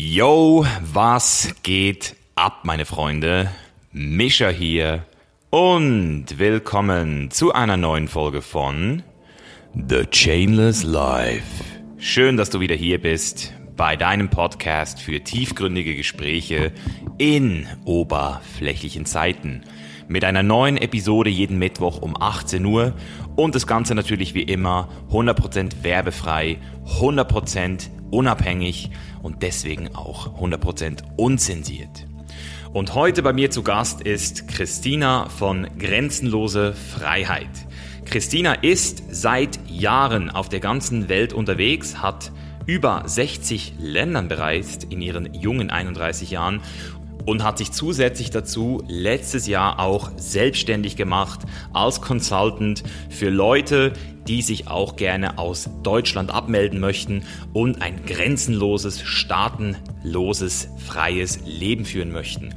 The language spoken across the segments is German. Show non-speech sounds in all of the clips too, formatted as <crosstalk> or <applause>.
Yo, was geht ab, meine Freunde? Mischa hier und willkommen zu einer neuen Folge von The Chainless Life. Schön, dass du wieder hier bist bei deinem Podcast für tiefgründige Gespräche in oberflächlichen Zeiten. Mit einer neuen Episode jeden Mittwoch um 18 Uhr und das Ganze natürlich wie immer 100% werbefrei, 100% unabhängig und deswegen auch 100% unzensiert. Und heute bei mir zu Gast ist Christina von Grenzenlose Freiheit. Christina ist seit Jahren auf der ganzen Welt unterwegs, hat über 60 Ländern bereist in ihren jungen 31 Jahren und hat sich zusätzlich dazu letztes Jahr auch selbstständig gemacht als Consultant für Leute, die sich auch gerne aus Deutschland abmelden möchten und ein grenzenloses, staatenloses, freies Leben führen möchten.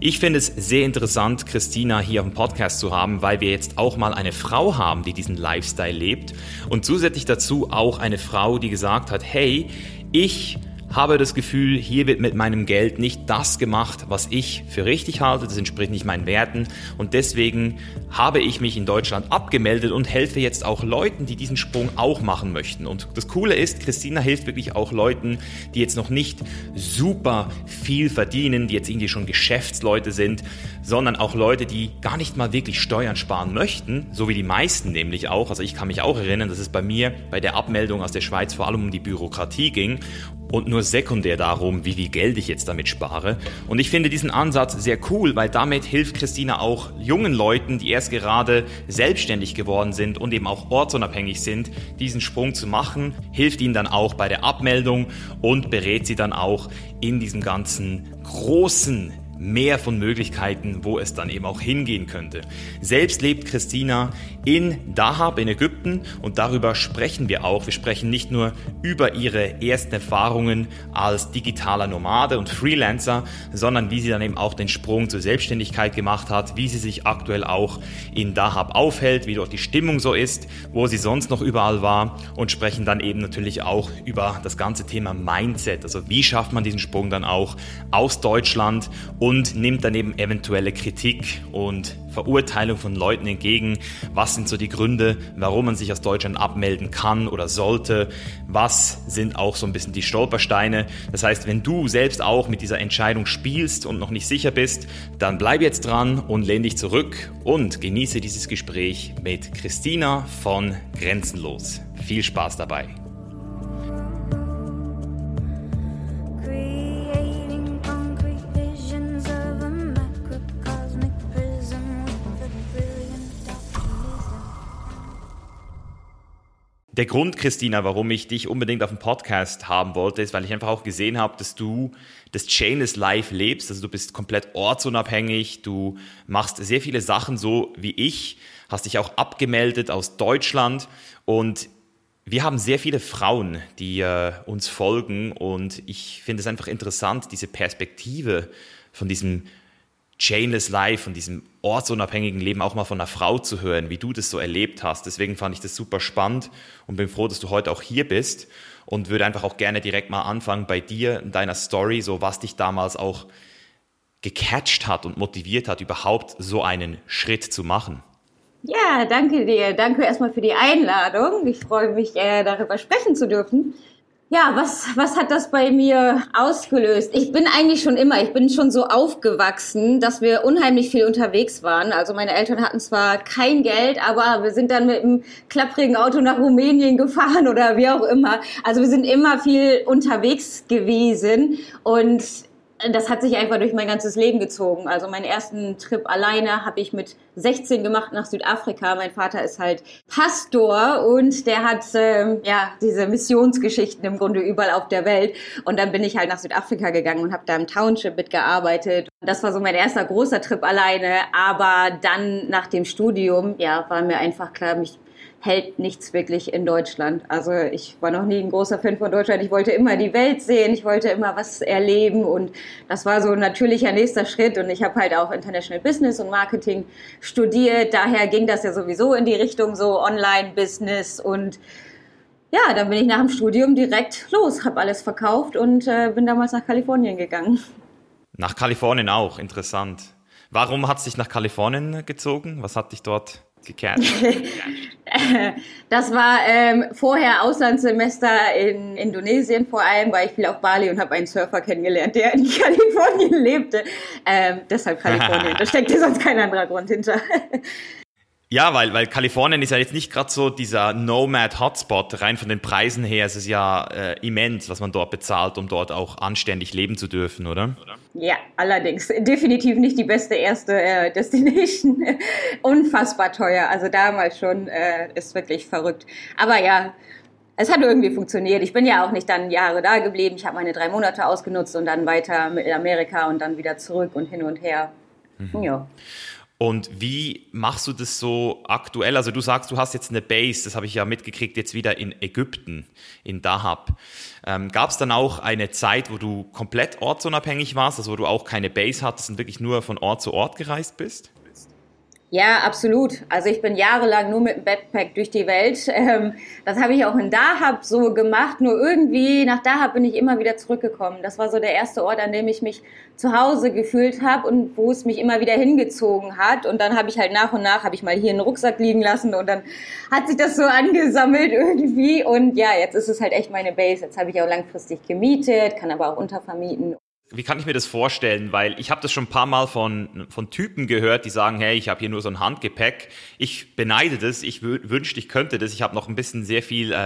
Ich finde es sehr interessant, Christina hier auf dem Podcast zu haben, weil wir jetzt auch mal eine Frau haben, die diesen Lifestyle lebt und zusätzlich dazu auch eine Frau, die gesagt hat, hey, ich habe das Gefühl, hier wird mit meinem Geld nicht das gemacht, was ich für richtig halte, das entspricht nicht meinen Werten und deswegen habe ich mich in Deutschland abgemeldet und helfe jetzt auch Leuten, die diesen Sprung auch machen möchten. Und das Coole ist, Christina hilft wirklich auch Leuten, die jetzt noch nicht super viel verdienen, die jetzt irgendwie schon Geschäftsleute sind, sondern auch Leute, die gar nicht mal wirklich Steuern sparen möchten, so wie die meisten nämlich auch. Also ich kann mich auch erinnern, dass es bei mir bei der Abmeldung aus der Schweiz vor allem um die Bürokratie ging und nur sekundär darum, wie viel Geld ich jetzt damit spare. Und ich finde diesen Ansatz sehr cool, weil damit hilft Christina auch jungen Leuten, die erst gerade selbstständig geworden sind und eben auch ortsunabhängig sind, diesen Sprung zu machen, hilft ihnen dann auch bei der Abmeldung und berät sie dann auch in diesem ganzen großen mehr von Möglichkeiten, wo es dann eben auch hingehen könnte. Selbst lebt Christina in Dahab in Ägypten und darüber sprechen wir auch. Wir sprechen nicht nur über ihre ersten Erfahrungen als digitaler Nomade und Freelancer, sondern wie sie dann eben auch den Sprung zur Selbstständigkeit gemacht hat, wie sie sich aktuell auch in Dahab aufhält, wie dort die Stimmung so ist, wo sie sonst noch überall war und sprechen dann eben natürlich auch über das ganze Thema Mindset. Also wie schafft man diesen Sprung dann auch aus Deutschland und nimmt dann eben eventuelle Kritik und Verurteilung von Leuten entgegen. Was sind so die Gründe, warum man sich aus Deutschland abmelden kann oder sollte? Was sind auch so ein bisschen die Stolpersteine? Das heißt, wenn du selbst auch mit dieser Entscheidung spielst und noch nicht sicher bist, dann bleib jetzt dran und lehn dich zurück und genieße dieses Gespräch mit Christina von Grenzenlos. Viel Spaß dabei. Der Grund, Christina, warum ich dich unbedingt auf dem Podcast haben wollte, ist, weil ich einfach auch gesehen habe, dass du das Chainless Life lebst. Also du bist komplett ortsunabhängig, du machst sehr viele Sachen so wie ich, hast dich auch abgemeldet aus Deutschland. Und wir haben sehr viele Frauen, die äh, uns folgen. Und ich finde es einfach interessant, diese Perspektive von diesem Chainless Life und diesem ortsunabhängigen Leben auch mal von einer Frau zu hören, wie du das so erlebt hast. Deswegen fand ich das super spannend und bin froh, dass du heute auch hier bist und würde einfach auch gerne direkt mal anfangen bei dir, in deiner Story, so was dich damals auch gecatcht hat und motiviert hat, überhaupt so einen Schritt zu machen. Ja, danke dir. Danke erstmal für die Einladung. Ich freue mich, äh, darüber sprechen zu dürfen. Ja, was, was hat das bei mir ausgelöst? Ich bin eigentlich schon immer, ich bin schon so aufgewachsen, dass wir unheimlich viel unterwegs waren. Also meine Eltern hatten zwar kein Geld, aber wir sind dann mit einem klapprigen Auto nach Rumänien gefahren <laughs> oder wie auch immer. Also wir sind immer viel unterwegs gewesen und das hat sich einfach durch mein ganzes Leben gezogen. Also meinen ersten Trip alleine habe ich mit 16 gemacht nach Südafrika. Mein Vater ist halt Pastor und der hat ähm, ja diese Missionsgeschichten im Grunde überall auf der Welt. Und dann bin ich halt nach Südafrika gegangen und habe da im Township mitgearbeitet. Das war so mein erster großer Trip alleine. Aber dann nach dem Studium, ja, war mir einfach klar, mich hält nichts wirklich in Deutschland. Also ich war noch nie ein großer Fan von Deutschland. Ich wollte immer die Welt sehen, ich wollte immer was erleben und das war so ein natürlicher nächster Schritt. Und ich habe halt auch International Business und Marketing studiert. Daher ging das ja sowieso in die Richtung so Online-Business und ja, dann bin ich nach dem Studium direkt los, habe alles verkauft und äh, bin damals nach Kalifornien gegangen. Nach Kalifornien auch, interessant. Warum hat es dich nach Kalifornien gezogen? Was hat dich dort gekehrt? <laughs> das war ähm, vorher Auslandssemester in Indonesien vor allem, weil ich viel auf Bali und habe einen Surfer kennengelernt, der in <laughs> Kalifornien lebte. Ähm, deshalb Kalifornien. da <laughs> steckt sonst kein anderer Grund hinter. Ja, weil, weil Kalifornien ist ja jetzt nicht gerade so dieser Nomad-Hotspot. Rein von den Preisen her ist es ja äh, immens, was man dort bezahlt, um dort auch anständig leben zu dürfen, oder? Ja, allerdings. Definitiv nicht die beste erste äh, Destination. <laughs> Unfassbar teuer. Also damals schon äh, ist wirklich verrückt. Aber ja, es hat irgendwie funktioniert. Ich bin ja auch nicht dann Jahre da geblieben. Ich habe meine drei Monate ausgenutzt und dann weiter mit Amerika und dann wieder zurück und hin und her. Mhm. Ja. Und wie machst du das so aktuell? Also du sagst, du hast jetzt eine Base, das habe ich ja mitgekriegt, jetzt wieder in Ägypten, in Dahab. Ähm, Gab es dann auch eine Zeit, wo du komplett ortsunabhängig warst, also wo du auch keine Base hattest und wirklich nur von Ort zu Ort gereist bist? Ja, absolut. Also ich bin jahrelang nur mit dem Backpack durch die Welt. <laughs> Ähm, das habe ich auch in Dahab so gemacht. Nur irgendwie nach Dahab bin ich immer wieder zurückgekommen. Das war so der erste Ort, an dem ich mich zu Hause gefühlt habe und wo es mich immer wieder hingezogen hat. Und dann habe ich halt nach und nach, habe ich mal hier einen Rucksack liegen lassen und dann hat sich das so angesammelt <laughs> irgendwie. Und ja, jetzt ist es halt echt meine Base. Jetzt habe ich auch langfristig gemietet, kann aber auch untervermieten wie kann ich mir das vorstellen? Weil ich habe das schon ein paar Mal von, von Typen gehört, die sagen, hey, ich habe hier nur so ein Handgepäck. Ich beneide das, ich wünschte, ich könnte das. Ich habe noch ein bisschen sehr viel äh,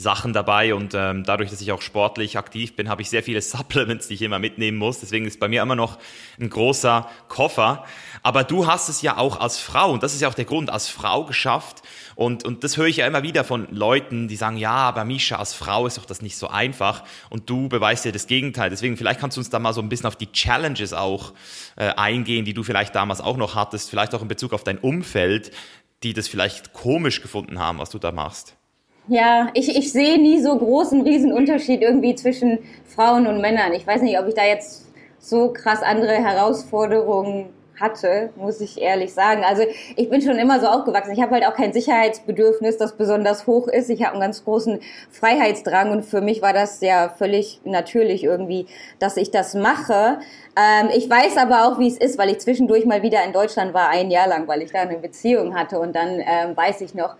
Arbeitssachen dabei und ähm, dadurch, dass ich auch sportlich aktiv bin, habe ich sehr viele <laughs> Supplements, die ich immer mitnehmen muss. Deswegen ist bei mir immer noch ein großer Koffer. Aber du hast es ja auch als Frau, und das ist ja auch der Grund, als Frau geschafft. Und, und das höre ich ja immer wieder von Leuten, die sagen, ja, aber Misha, als Frau ist doch das nicht so einfach. Und du beweist ja das Gegenteil. Deswegen, vielleicht kannst du uns da mal so ein bisschen auf die Challenges auch äh, eingehen, die du vielleicht damals auch noch hattest, vielleicht auch in Bezug auf dein Umfeld, die das vielleicht komisch gefunden haben, was du da machst. Ja, ich, ich sehe nie so großen, riesen Unterschied irgendwie zwischen Frauen und Männern. Ich weiß nicht, ob ich da jetzt so krass andere Herausforderungen hatte, muss ich ehrlich sagen. Also ich bin schon immer so aufgewachsen. Ich habe halt auch kein Sicherheitsbedürfnis, das besonders hoch ist. Ich habe einen ganz großen Freiheitsdrang und für mich war das ja völlig natürlich irgendwie, dass ich das mache. Ähm, ich weiß aber auch, wie es ist, weil ich zwischendurch mal wieder in Deutschland war, ein Jahr lang, weil ich da eine Beziehung hatte und dann ähm, weiß ich noch,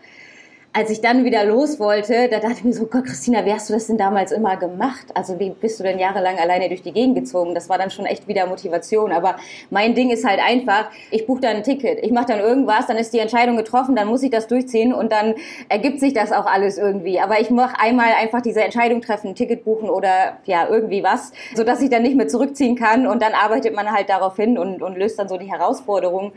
als ich dann wieder los wollte, da dachte ich mir so, Gott, Christina, wie hast du das denn damals immer gemacht? Also wie bist du denn jahrelang alleine durch die Gegend gezogen? Das war dann schon echt wieder Motivation. Aber mein Ding ist halt einfach, ich buche dann ein Ticket, ich mache dann irgendwas, dann ist die Entscheidung getroffen, dann muss ich das durchziehen und dann ergibt sich das auch alles irgendwie. Aber ich mache einmal einfach diese Entscheidung treffen, ein Ticket buchen oder ja, irgendwie was, sodass ich dann nicht mehr zurückziehen kann und dann arbeitet man halt darauf hin und, und löst dann so die Herausforderungen.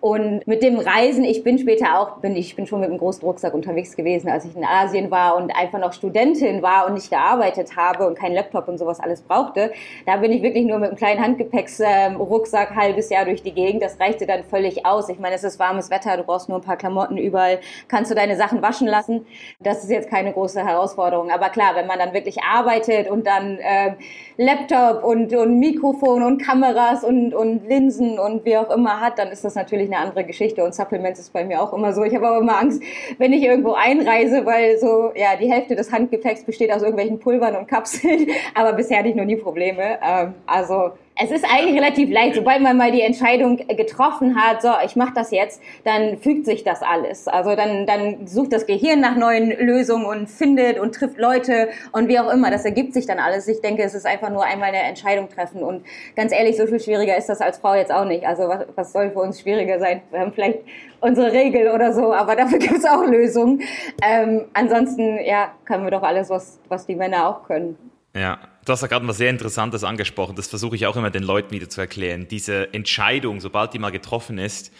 Und mit dem Reisen, ich bin später auch, bin ich bin schon mit einem großen Rucksack unterwegs gewesen, als ich in Asien war und einfach noch Studentin war und nicht gearbeitet habe und keinen Laptop und sowas alles brauchte. Da bin ich wirklich nur mit einem kleinen Handgepäcksrucksack ähm, halbes Jahr durch die Gegend. Das reichte dann völlig aus. Ich meine, es ist warmes Wetter, du brauchst nur ein paar Klamotten überall, kannst du deine Sachen waschen lassen. Das ist jetzt keine große Herausforderung. Aber klar, wenn man dann wirklich arbeitet und dann äh, Laptop und, und Mikrofon und Kameras und, und Linsen und wie auch immer hat, dann ist das natürlich eine andere Geschichte und Supplements ist bei mir auch immer so. Ich habe aber immer Angst, wenn ich irgendwo einreise, weil so, ja, die Hälfte des Handgepäcks besteht aus irgendwelchen Pulvern und Kapseln, <laughs> aber bisher hatte ich noch nie Probleme. Ähm, also es ist eigentlich relativ leicht. Sobald man mal die Entscheidung getroffen hat, so, ich mache das jetzt, dann fügt sich das alles. Also dann, dann sucht das Gehirn nach neuen Lösungen und findet und trifft Leute und wie auch immer. Das ergibt sich dann alles. Ich denke, es ist einfach nur einmal eine Entscheidung treffen. Und ganz ehrlich, so viel schwieriger ist das als Frau jetzt auch nicht. Also was, was soll für uns schwieriger sein? Wir haben vielleicht unsere Regel oder so, aber dafür <laughs> gibt es auch Lösungen. Ähm, ansonsten, ja, können wir doch alles, was, was die Männer auch können. Ja, du hast ja gerade was sehr Interessantes angesprochen. Das versuche ich auch immer den Leuten wieder zu erklären. Diese Entscheidung, sobald die mal getroffen ist,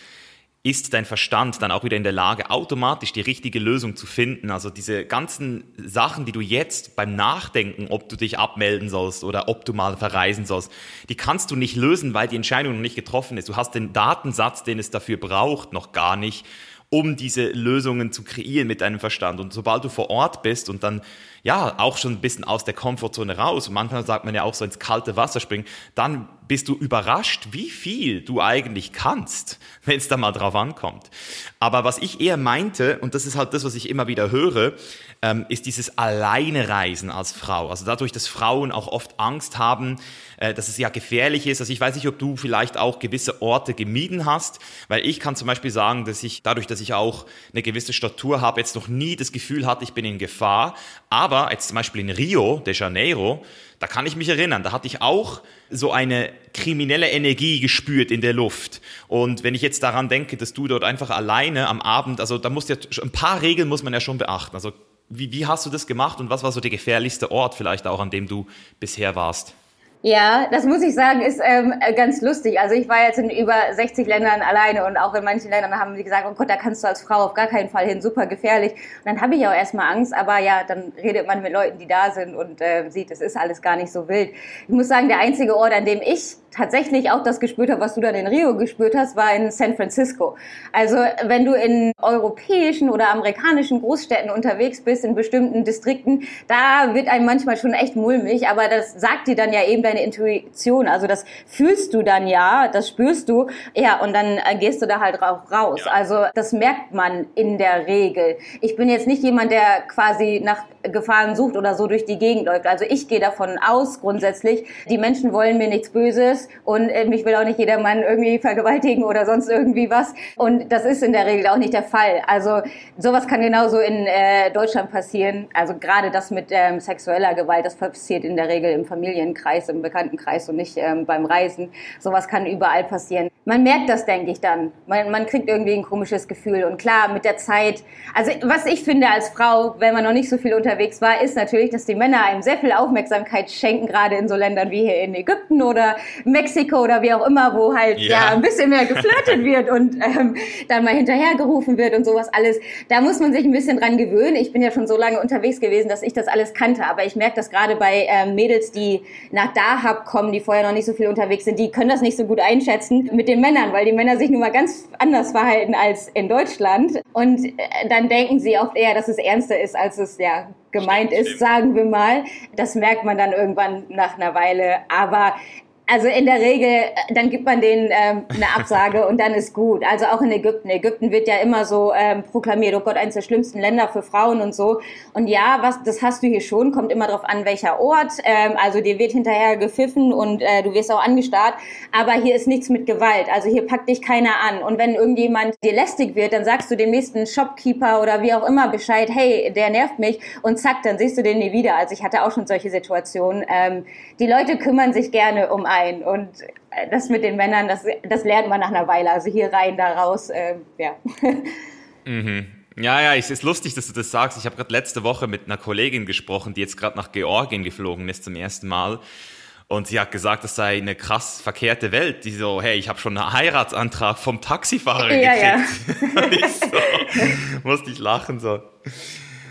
ist dein Verstand dann auch wieder in der Lage, automatisch die richtige Lösung zu finden. Also diese ganzen Sachen, die du jetzt beim Nachdenken, ob du dich abmelden sollst oder ob du mal verreisen sollst, die kannst du nicht lösen, weil die Entscheidung noch nicht getroffen ist. Du hast den Datensatz, den es dafür braucht, noch gar nicht um diese Lösungen zu kreieren mit deinem Verstand. Und sobald du vor Ort bist und dann ja auch schon ein bisschen aus der Komfortzone raus, und manchmal sagt man ja auch so ins kalte Wasser springen, dann bist du überrascht, wie viel du eigentlich kannst, <laughs> wenn es da mal drauf ankommt. Aber was ich eher meinte, und das ist halt das, was ich immer wieder höre, ähm, ist dieses Alleinereisen als Frau. Also dadurch, dass Frauen auch oft Angst haben, äh, dass es ja gefährlich ist. Also ich weiß nicht, ob du vielleicht auch gewisse Orte gemieden hast, weil ich kann zum Beispiel sagen, dass ich dadurch, dass ich auch eine gewisse Statur habe, jetzt noch nie das Gefühl hatte, ich bin in Gefahr. Aber jetzt zum Beispiel in Rio de Janeiro, da kann ich mich erinnern, da hatte ich auch so eine kriminelle Energie gespürt in der Luft. Und wenn ich jetzt daran denke, dass du dort einfach alleine am Abend, also da muss ja ein paar Regeln muss man ja schon beachten. Also wie, wie hast du das gemacht und was war so der gefährlichste Ort vielleicht auch, an dem du bisher warst? Ja, das muss ich sagen, ist ähm, ganz lustig. Also ich war jetzt in über 60 Ländern alleine und auch in manchen Ländern haben sie gesagt, oh Gott, da kannst du als Frau auf gar keinen Fall hin, super gefährlich. Und dann habe ich auch erstmal Angst, aber ja, dann redet man mit Leuten, die da sind und äh, sieht, es ist alles gar nicht so wild. Ich muss sagen, der einzige Ort, an dem ich tatsächlich auch das gespürt habe, was du dann in Rio gespürt hast, war in San Francisco. Also wenn du in europäischen oder amerikanischen Großstädten unterwegs bist, in bestimmten Distrikten, da wird einem manchmal schon echt mulmig, aber das sagt dir dann ja eben deine Intuition. Also das fühlst du dann ja, das spürst du, ja, und dann äh, gehst du da halt auch raus. Ja. Also das merkt man in der Regel. Ich bin jetzt nicht jemand, der quasi nach Gefahren sucht oder so durch die Gegend läuft. Also ich gehe davon aus, grundsätzlich, die Menschen wollen mir nichts Böses und äh, mich will auch nicht jeder Mann irgendwie vergewaltigen oder sonst irgendwie was. Und das ist in der Regel auch nicht der Fall. Also sowas kann genauso in äh, Deutschland passieren. Also gerade das mit ähm, sexueller Gewalt, das passiert in der Regel im Familienkreis, im Bekanntenkreis und nicht ähm, beim Reisen. Sowas kann überall passieren. Man merkt das, denke ich dann. Man, man kriegt irgendwie ein komisches Gefühl. Und klar, mit der Zeit, also was ich finde als Frau, wenn man noch nicht so viel unter unterwegs war, ist natürlich, dass die Männer einem sehr viel Aufmerksamkeit schenken, gerade in so Ländern wie hier in Ägypten oder Mexiko oder wie auch immer, wo halt ja, ja ein bisschen mehr geflirtet wird und ähm, dann mal hinterhergerufen wird und sowas alles. Da muss man sich ein bisschen dran gewöhnen. Ich bin ja schon so lange unterwegs gewesen, dass ich das alles kannte, aber ich merke das gerade bei ähm, Mädels, die nach Dahab kommen, die vorher noch nicht so viel unterwegs sind, die können das nicht so gut einschätzen mit den Männern, weil die Männer sich nun mal ganz anders verhalten als in Deutschland und äh, dann denken sie oft eher, dass es ernster ist, als es ja gemeint ist, sagen wir mal. Das merkt man dann irgendwann nach einer Weile. Aber also in der Regel, äh, dann gibt man denen ähm, eine Absage und dann ist gut. Also auch in Ägypten. Ägypten wird ja immer so ähm, proklamiert, oh Gott, eines der schlimmsten Länder für Frauen und so. Und ja, was, das hast du hier schon, kommt immer darauf an, welcher Ort. Ähm, also dir wird hinterher gepfiffen und äh, du wirst auch angestarrt. Aber hier ist nichts mit Gewalt. Also hier packt dich keiner an. Und wenn irgendjemand dir lästig wird, dann sagst du dem nächsten Shopkeeper oder wie auch immer Bescheid, hey, der nervt mich. Und zack, dann siehst du den nie wieder. Also ich hatte auch schon solche Situationen. Ähm, die Leute kümmern sich gerne um einen sein. Und äh, das mit den Männern, das, das lernt man nach einer Weile. Also hier rein, da raus, äh, ja. <laughs> Mhm. Ja, ja, es ist lustig, dass du das sagst. Ich habe gerade letzte Woche mit einer Kollegin gesprochen, die jetzt gerade nach Georgien geflogen ist zum ersten Mal. Und sie hat gesagt, das sei eine krass verkehrte Welt. Die so, hey, ich habe schon einen Heiratsantrag vom Taxifahrer ja, gekriegt. Ja. <laughs> ich so, musste ich lachen so.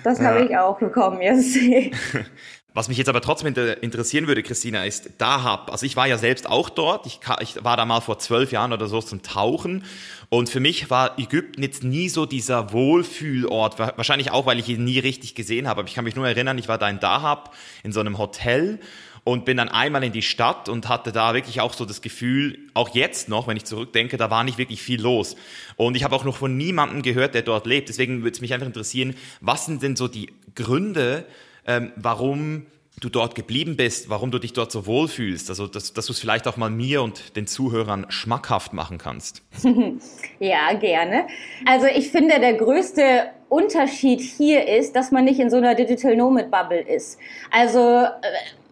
Das habe ich auch bekommen, jetzt. <laughs> Was mich jetzt aber trotzdem interessieren würde, Christina, ist Dahab. Also ich war ja selbst auch dort. Ich, ich, war da mal vor zwölf Jahren oder so zum Tauchen. Und für mich war Ägypten jetzt nie so dieser Wohlfühlort. Wahrscheinlich auch, weil ich ihn nie richtig gesehen habe. Aber ich kann mich nur erinnern, ich war da in Dahab in so einem Hotel und bin dann einmal in die Stadt und hatte da wirklich auch so das Gefühl, auch jetzt noch, wenn ich zurückdenke, da war nicht wirklich viel los. Und ich habe auch noch von niemandem gehört, der dort lebt. Deswegen würde es mich einfach interessieren, was sind denn so die Gründe, ähm, warum du dort geblieben bist, warum du dich dort so wohlfühlst. Also, dass, dass du es vielleicht auch mal mir und den Zuhörern schmackhaft machen kannst. <laughs> ja, gerne. Also ich finde, der größte Unterschied hier ist, dass man nicht in so einer Digital Nomad Bubble ist. Also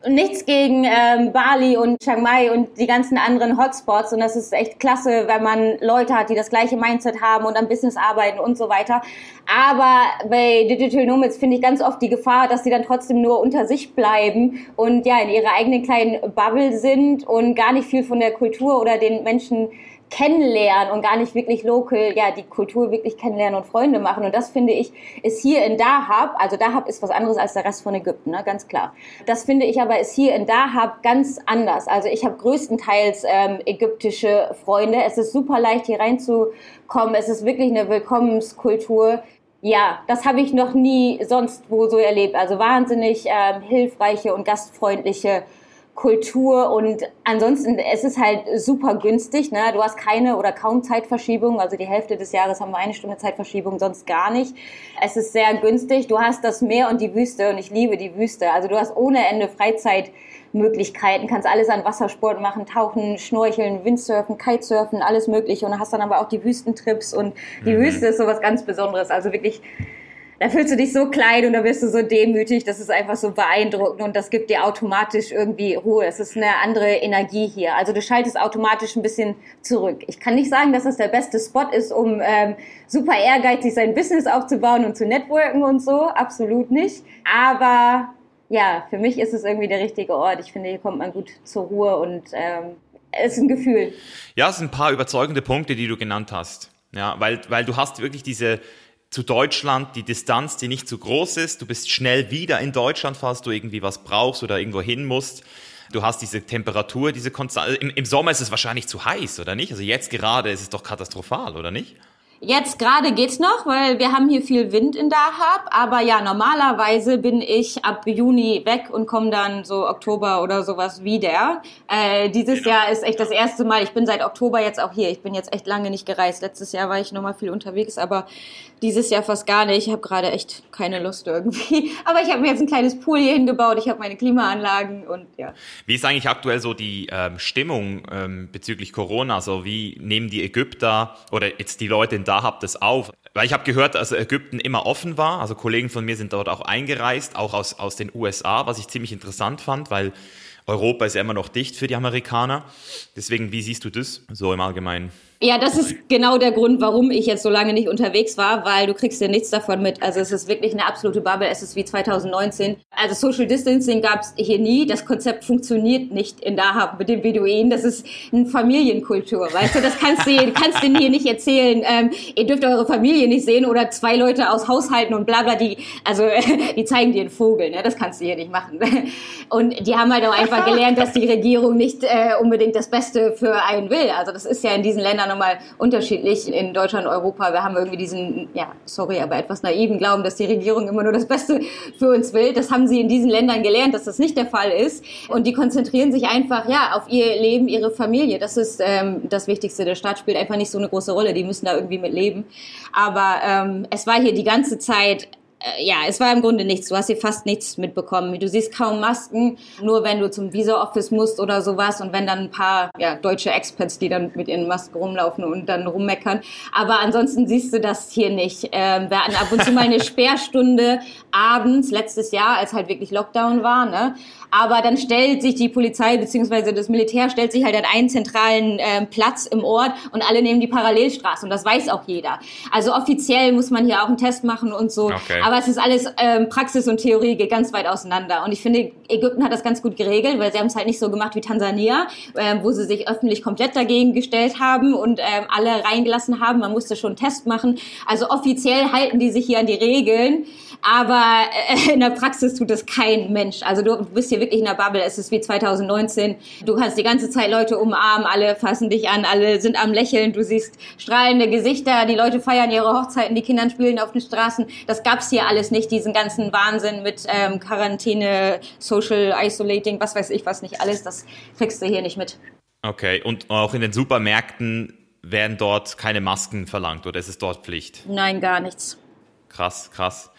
äh, nichts gegen ähm, Bali und Chiang Mai und die ganzen anderen Hotspots und das ist echt klasse, wenn man Leute hat, die das gleiche Mindset haben und am Business arbeiten und so weiter. Aber bei Digital Nomads finde ich ganz oft die Gefahr, dass sie dann trotzdem nur unter sich bleiben und ja in ihrer eigenen kleinen Bubble sind und gar nicht viel von der Kultur oder den Menschen kennenlernen und gar nicht wirklich local, ja, die Kultur wirklich kennenlernen und Freunde machen. Und das finde ich, ist hier in Dahab, also Dahab ist was anderes als der Rest von Ägypten, ne, ganz klar. Das finde ich aber ist hier in Dahab ganz anders. Also ich habe größtenteils ähm, ägyptische Freunde. Es ist super leicht hier reinzukommen. Es ist wirklich eine Willkommenskultur. Ja, das habe ich noch nie sonst wo so erlebt. Also wahnsinnig ähm, hilfreiche und gastfreundliche Kultur und ansonsten es ist halt super günstig. Ne? Du hast keine oder kaum Zeitverschiebung. Also die Hälfte des Jahres haben wir eine Stunde Zeitverschiebung, sonst gar nicht. Es ist sehr günstig. Du hast das Meer und die Wüste und ich liebe die Wüste. Also du hast ohne Ende Freizeitmöglichkeiten, kannst alles an Wassersport machen, tauchen, schnorcheln, Windsurfen, Kitesurfen, alles mögliche und hast dann aber auch die Wüstentrips und die mhm. Wüste ist sowas ganz Besonderes. Also wirklich da fühlst du dich so klein und da wirst du so demütig, das ist einfach so beeindruckend und das gibt dir automatisch irgendwie Ruhe. Es ist eine andere Energie hier. Also du schaltest automatisch ein bisschen zurück. Ich kann nicht sagen, dass das der beste Spot ist, um ähm, super ehrgeizig sein Business aufzubauen und zu networken und so. Absolut nicht. Aber ja, für mich ist es irgendwie der richtige Ort. Ich finde, hier kommt man gut zur Ruhe und ähm, es ist ein Gefühl. Ja, es sind ein paar überzeugende Punkte, die du genannt hast. Ja, weil, weil du hast wirklich diese zu Deutschland die Distanz, die nicht zu groß ist. Du bist schnell wieder in Deutschland, falls du irgendwie was brauchst oder irgendwo hin musst. Du hast diese Temperatur, diese Konstante. Im, Im Sommer ist es wahrscheinlich zu heiß, oder nicht? Also jetzt gerade ist es doch katastrophal, oder nicht? Jetzt gerade geht's noch, weil wir haben hier viel Wind in Dahab. Aber ja, normalerweise bin ich ab Juni weg und komme dann so Oktober oder sowas wieder. Äh, dieses genau. Jahr ist echt das erste Mal. Ich bin seit Oktober jetzt auch hier. Ich bin jetzt echt lange nicht gereist. Letztes Jahr war ich noch mal viel unterwegs, aber dieses Jahr fast gar nicht. Ich habe gerade echt keine Lust irgendwie. <laughs> Aber ich habe mir jetzt ein kleines Pool hier hingebaut. Ich habe meine Klimaanlagen und ja. Wie ist eigentlich aktuell so die ähm, Stimmung ähm, bezüglich Corona? So wie nehmen die Ägypter oder jetzt die Leute in da habt es auf. Weil ich habe gehört, dass Ägypten immer offen war. Also Kollegen von mir sind dort auch eingereist, auch aus, aus den USA, was ich ziemlich interessant fand, weil Europa ist ja immer noch dicht für die Amerikaner. Deswegen, wie siehst du das so im Allgemeinen? Ja, das ist genau der Grund, warum ich jetzt so lange nicht unterwegs war, weil du kriegst ja nichts davon mit. Also es ist wirklich eine absolute Bubble. Es ist wie 2019. Also Social Distancing gab es hier nie. Das Konzept funktioniert nicht in Dahab mit den Beduinen. Das ist eine Familienkultur, weißt du? Das kannst du kannst denen hier nicht erzählen. Ähm, ihr dürft eure Familie nicht sehen oder zwei Leute aus Haushalten und bla bla. Die, also <laughs> die zeigen dir einen Vogel. Ne? Das kannst du hier nicht machen. <laughs> Und die haben halt auch einfach gelernt, dass die Regierung nicht äh, unbedingt das Beste für einen will. Also das ist ja in diesen Ländern nochmal unterschiedlich. In Deutschland, Europa, wir haben irgendwie diesen, ja, sorry, aber etwas naiven Glauben, dass die Regierung immer nur das Beste für uns will. Das haben sie in diesen Ländern gelernt, dass das nicht der Fall ist. Und die konzentrieren sich einfach, ja, auf ihr Leben, ihre Familie. Das ist ähm, das Wichtigste. Der Staat spielt einfach nicht so eine große Rolle. Die müssen da irgendwie mit leben. Aber ähm, es war hier die ganze Zeit ja, es war im Grunde nichts. Du hast hier fast nichts mitbekommen. Du siehst kaum Masken, nur wenn du zum Visa Office musst oder sowas und wenn dann ein paar ja, deutsche Expats, die dann mit ihren Masken rumlaufen und dann rummeckern. Aber ansonsten siehst du das hier nicht. Ähm, wir hatten ab und zu mal eine <laughs> Sperrstunde abends letztes Jahr, als halt wirklich Lockdown war. Ne? Aber dann stellt sich die Polizei beziehungsweise das Militär stellt sich halt an einen zentralen äh, Platz im Ort und alle nehmen die Parallelstraße und das weiß auch jeder. Also offiziell muss man hier auch einen Test machen und so. Okay. Aber es ist alles ähm, Praxis und Theorie geht ganz weit auseinander. Und ich finde, Ägypten hat das ganz gut geregelt, weil sie haben es halt nicht so gemacht wie Tansania, äh, wo sie sich öffentlich komplett dagegen gestellt haben und ähm, alle reingelassen haben. Man musste schon einen Test machen. Also offiziell halten die sich hier an die Regeln aber äh, <laughs> in der Praxis tut das kein Mensch. Also du bist hier wirklich in der Bubble. Es ist wie 2019. Du kannst die ganze Zeit Leute umarmen, alle fassen dich an, alle sind am Lächeln. Du siehst strahlende Gesichter, die Leute feiern ihre Hochzeiten, die Kinder spielen auf den Straßen. Das gab's hier alles nicht, diesen ganzen Wahnsinn mit ähm, Quarantäne, Social Isolating, was weiß ich, was nicht alles. Das kriegst du hier nicht mit. Okay, und auch in den Supermärkten werden dort keine Masken verlangt oder ist es dort Pflicht? Nein, gar nichts. Krass, krass.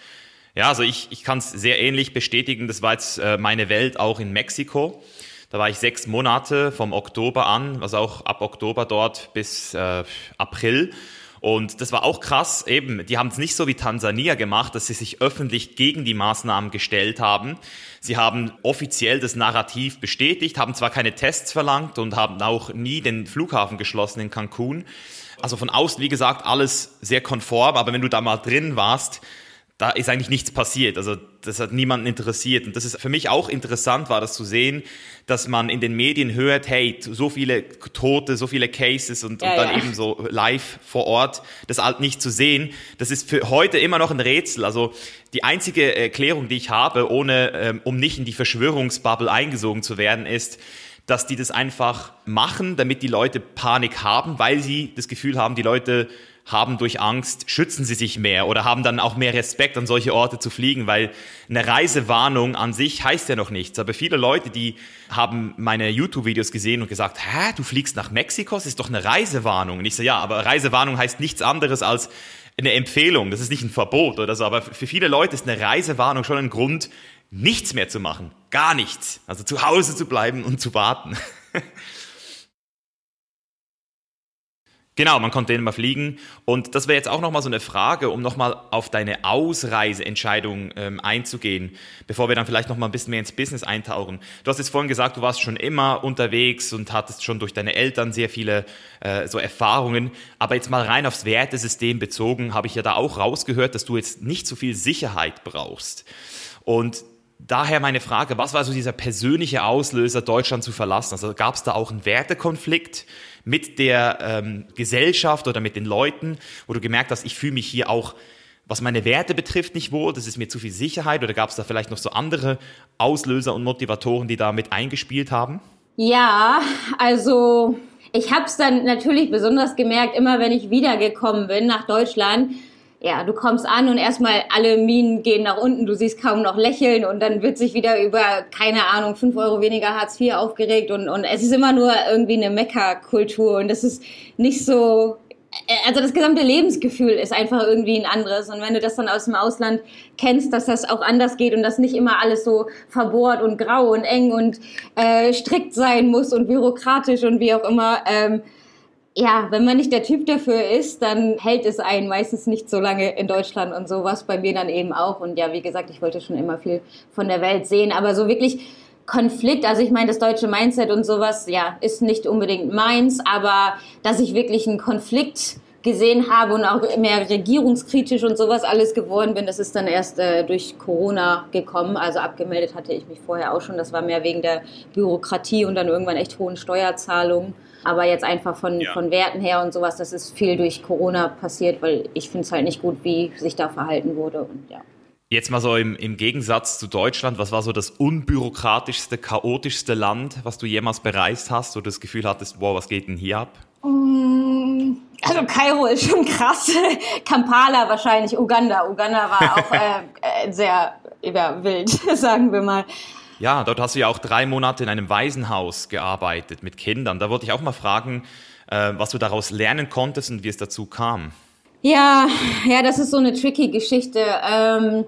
Ja, also ich, ich kann es sehr ähnlich bestätigen. Das war jetzt äh, meine Welt auch in Mexiko. Da war ich sechs Monate vom Oktober an, also auch ab Oktober dort bis äh, April. Und das war auch krass, eben, die haben es nicht so wie Tansania gemacht, dass sie sich öffentlich gegen die Maßnahmen gestellt haben. Sie haben offiziell das Narrativ bestätigt, haben zwar keine Tests verlangt und haben auch nie den Flughafen geschlossen in Cancun. Also von außen, wie gesagt, alles sehr konform, aber wenn du da mal drin warst, da ist eigentlich nichts passiert. Also das hat niemanden interessiert. Und das ist für mich auch interessant, war das zu sehen, dass man in den Medien hört, hey, so viele Tote, so viele Cases und, ja, und dann ja. eben so live vor Ort, das halt nicht zu sehen. Das ist für heute immer noch ein Rätsel. Also die einzige Erklärung, die ich habe, ohne, ähm, um nicht in die Verschwörungsbubble eingesogen zu werden, ist, dass die das einfach machen, damit die Leute Panik haben, weil sie das Gefühl haben, die Leute haben durch Angst, schützen sie sich mehr oder haben dann auch mehr Respekt, an solche Orte zu fliegen, weil eine Reisewarnung an sich heißt ja noch nichts. Aber viele Leute, die haben meine YouTube-Videos gesehen und gesagt, hä, du fliegst nach Mexiko, das ist doch eine Reisewarnung. Und ich so, ja, aber Reisewarnung heißt nichts anderes als eine Empfehlung, das ist nicht ein Verbot oder so, aber für viele Leute ist eine Reisewarnung schon ein Grund, nichts mehr zu machen. Gar nichts. Also zu Hause zu bleiben und zu warten. <laughs> Genau, man konnte immer fliegen. Und das wäre jetzt auch nochmal so eine Frage, um nochmal auf deine Ausreiseentscheidung ähm, einzugehen, bevor wir dann vielleicht nochmal ein bisschen mehr ins Business eintauchen. Du hast jetzt vorhin gesagt, du warst schon immer unterwegs und hattest schon durch deine Eltern sehr viele äh, so Erfahrungen. Aber jetzt mal rein aufs Wertesystem bezogen, habe ich ja da auch rausgehört, dass du jetzt nicht so viel Sicherheit brauchst. Und daher meine Frage, was war so dieser persönliche Auslöser, Deutschland zu verlassen? Also gab es da auch einen Wertekonflikt? Mit der ähm, Gesellschaft oder mit den Leuten, wo du gemerkt hast, ich fühle mich hier auch, was meine Werte betrifft, nicht wohl, das ist mir zu viel Sicherheit oder gab es da vielleicht noch so andere Auslöser und Motivatoren, die da mit eingespielt haben? Ja, also ich habe es dann natürlich besonders gemerkt, immer wenn ich wiedergekommen bin nach Deutschland, ja, du kommst an und erstmal alle Minen gehen nach unten, du siehst kaum noch lächeln und dann wird sich wieder über, keine Ahnung, fünf Euro weniger Hartz IV aufgeregt und, und es ist immer nur irgendwie eine Meckerkultur und das ist nicht so, also das gesamte Lebensgefühl ist einfach irgendwie ein anderes. Und wenn du das dann aus dem Ausland kennst, dass das auch anders geht und dass nicht immer alles so verbohrt und grau und eng und äh, strikt sein muss und bürokratisch und wie auch immer, ähm, ja, wenn man nicht der Typ dafür ist, dann hält es einen meistens nicht so lange in Deutschland und sowas bei mir dann eben auch. Und ja, wie gesagt, ich wollte schon immer viel von der Welt sehen, aber so wirklich Konflikt, also ich meine, das deutsche Mindset und sowas, ja, ist nicht unbedingt meins, aber dass ich wirklich einen Konflikt gesehen habe und auch mehr regierungskritisch und sowas alles geworden bin, das ist dann erst äh, durch Corona gekommen. Also abgemeldet hatte ich mich vorher auch schon. Das war mehr wegen der Bürokratie und dann irgendwann echt hohen Steuerzahlungen. Aber jetzt einfach von, ja. von Werten her und sowas, das ist viel durch Corona passiert, weil ich finde es halt nicht gut, wie sich da verhalten wurde und ja. Jetzt mal so im, im Gegensatz zu Deutschland, was war so das unbürokratischste, chaotischste Land, was du jemals bereist hast, wo du das Gefühl hattest, wow, was geht denn hier ab? Mm, also Kairo ist schon krass. <laughs> Kampala wahrscheinlich, Uganda. Uganda war auch <laughs> äh, äh, sehr ja, wild, <laughs> sagen wir mal. Ja, dort hast du ja auch drei Monate in einem Waisenhaus gearbeitet mit Kindern. Da wollte ich auch mal fragen, äh, was du daraus lernen konntest und wie es dazu kam. Ja, ja, das ist so eine tricky Geschichte. Ähm,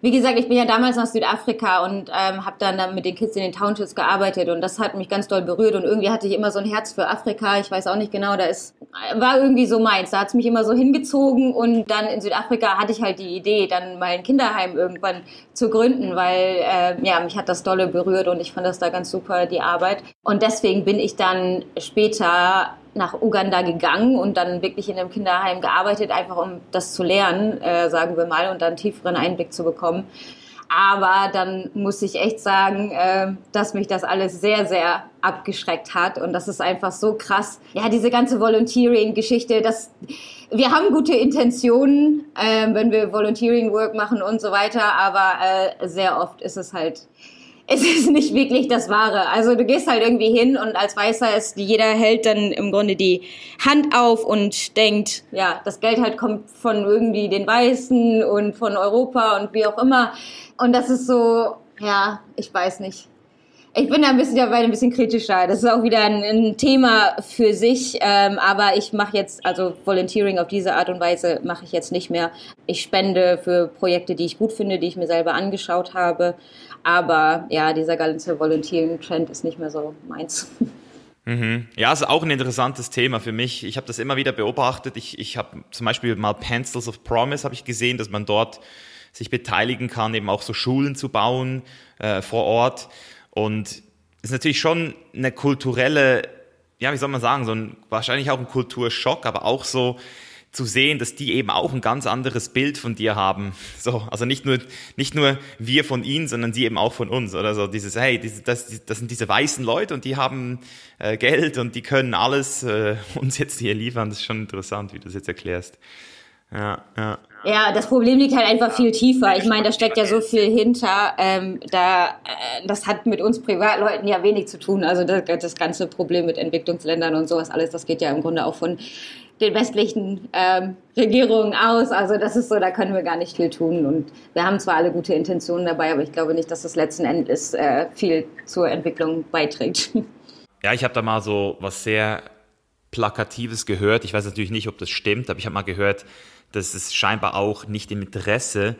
wie gesagt, ich bin ja damals nach Südafrika und ähm, habe dann, dann mit den Kids in den Townships gearbeitet und das hat mich ganz doll berührt und irgendwie hatte ich immer so ein Herz für Afrika. Ich weiß auch nicht genau, da ist war irgendwie so meins. Da hat's mich immer so hingezogen und dann in Südafrika hatte ich halt die Idee, dann mal ein Kinderheim irgendwann zu gründen, weil äh, ja mich hat das dolle berührt und ich fand das da ganz super die Arbeit und deswegen bin ich dann später nach Uganda gegangen und dann wirklich in einem Kinderheim gearbeitet, einfach um das zu lernen, äh, sagen wir mal, und dann tieferen Einblick zu bekommen. Aber dann muss ich echt sagen, äh, dass mich das alles sehr, sehr abgeschreckt hat. Und das ist einfach so krass. Ja, diese ganze Volunteering-Geschichte, das, wir haben gute Intentionen, äh, wenn wir Volunteering-Work machen und so weiter. Aber äh, sehr oft ist es halt es ist nicht wirklich das Wahre. Also du gehst halt irgendwie hin und als Weißer ist, jeder hält dann im Grunde die Hand auf und denkt, ja, das Geld halt kommt von irgendwie den Weißen und von Europa und wie auch immer. Und das ist so, ja, ich weiß nicht. Ich bin da ein bisschen dabei ein bisschen kritischer. Das ist auch wieder ein, ein Thema für sich. Ähm, aber ich mache jetzt, also Volunteering auf diese Art und Weise mache ich jetzt nicht mehr. Ich spende für Projekte, die ich gut finde, die ich mir selber angeschaut habe. Aber ja, dieser ganze Volunteering-Trend ist nicht mehr so meins. <laughs> Mhm. Ja, ist auch ein interessantes Thema für mich. Ich habe das immer wieder beobachtet. Ich, ich habe zum Beispiel mal Pencils of Promise habe ich gesehen, dass man dort sich beteiligen kann, eben auch so Schulen zu bauen äh, vor Ort. Und ist natürlich schon eine kulturelle, ja, wie soll man sagen, so ein, wahrscheinlich auch ein Kulturschock, aber auch so, zu sehen, dass die eben auch ein ganz anderes Bild von dir haben. So, also nicht nur, nicht nur wir von ihnen, sondern sie eben auch von uns. Oder so dieses, hey, diese, das, das sind diese weißen Leute und die haben äh, Geld und die können alles äh, uns jetzt hier liefern. Das ist schon interessant, wie du das jetzt erklärst. Ja, ja. Ja, das Problem liegt halt einfach viel tiefer. Ich meine, da steckt ja so viel hinter. Ähm, da, äh, das hat mit uns Privatleuten ja wenig zu tun. Also das, das ganze Problem mit Entwicklungsländern und sowas alles, das geht ja im Grunde auch von den westlichen ähm, Regierungen aus. Also das ist so, da können wir gar nicht viel tun. Und wir haben zwar alle gute Intentionen dabei, aber ich glaube nicht, dass das letzten Endes äh, viel zur Entwicklung beiträgt. <laughs> Ja, ich habe da mal so was sehr Plakatives gehört. Ich weiß natürlich nicht, ob das stimmt, aber ich habe mal gehört, dass es scheinbar auch nicht im Interesse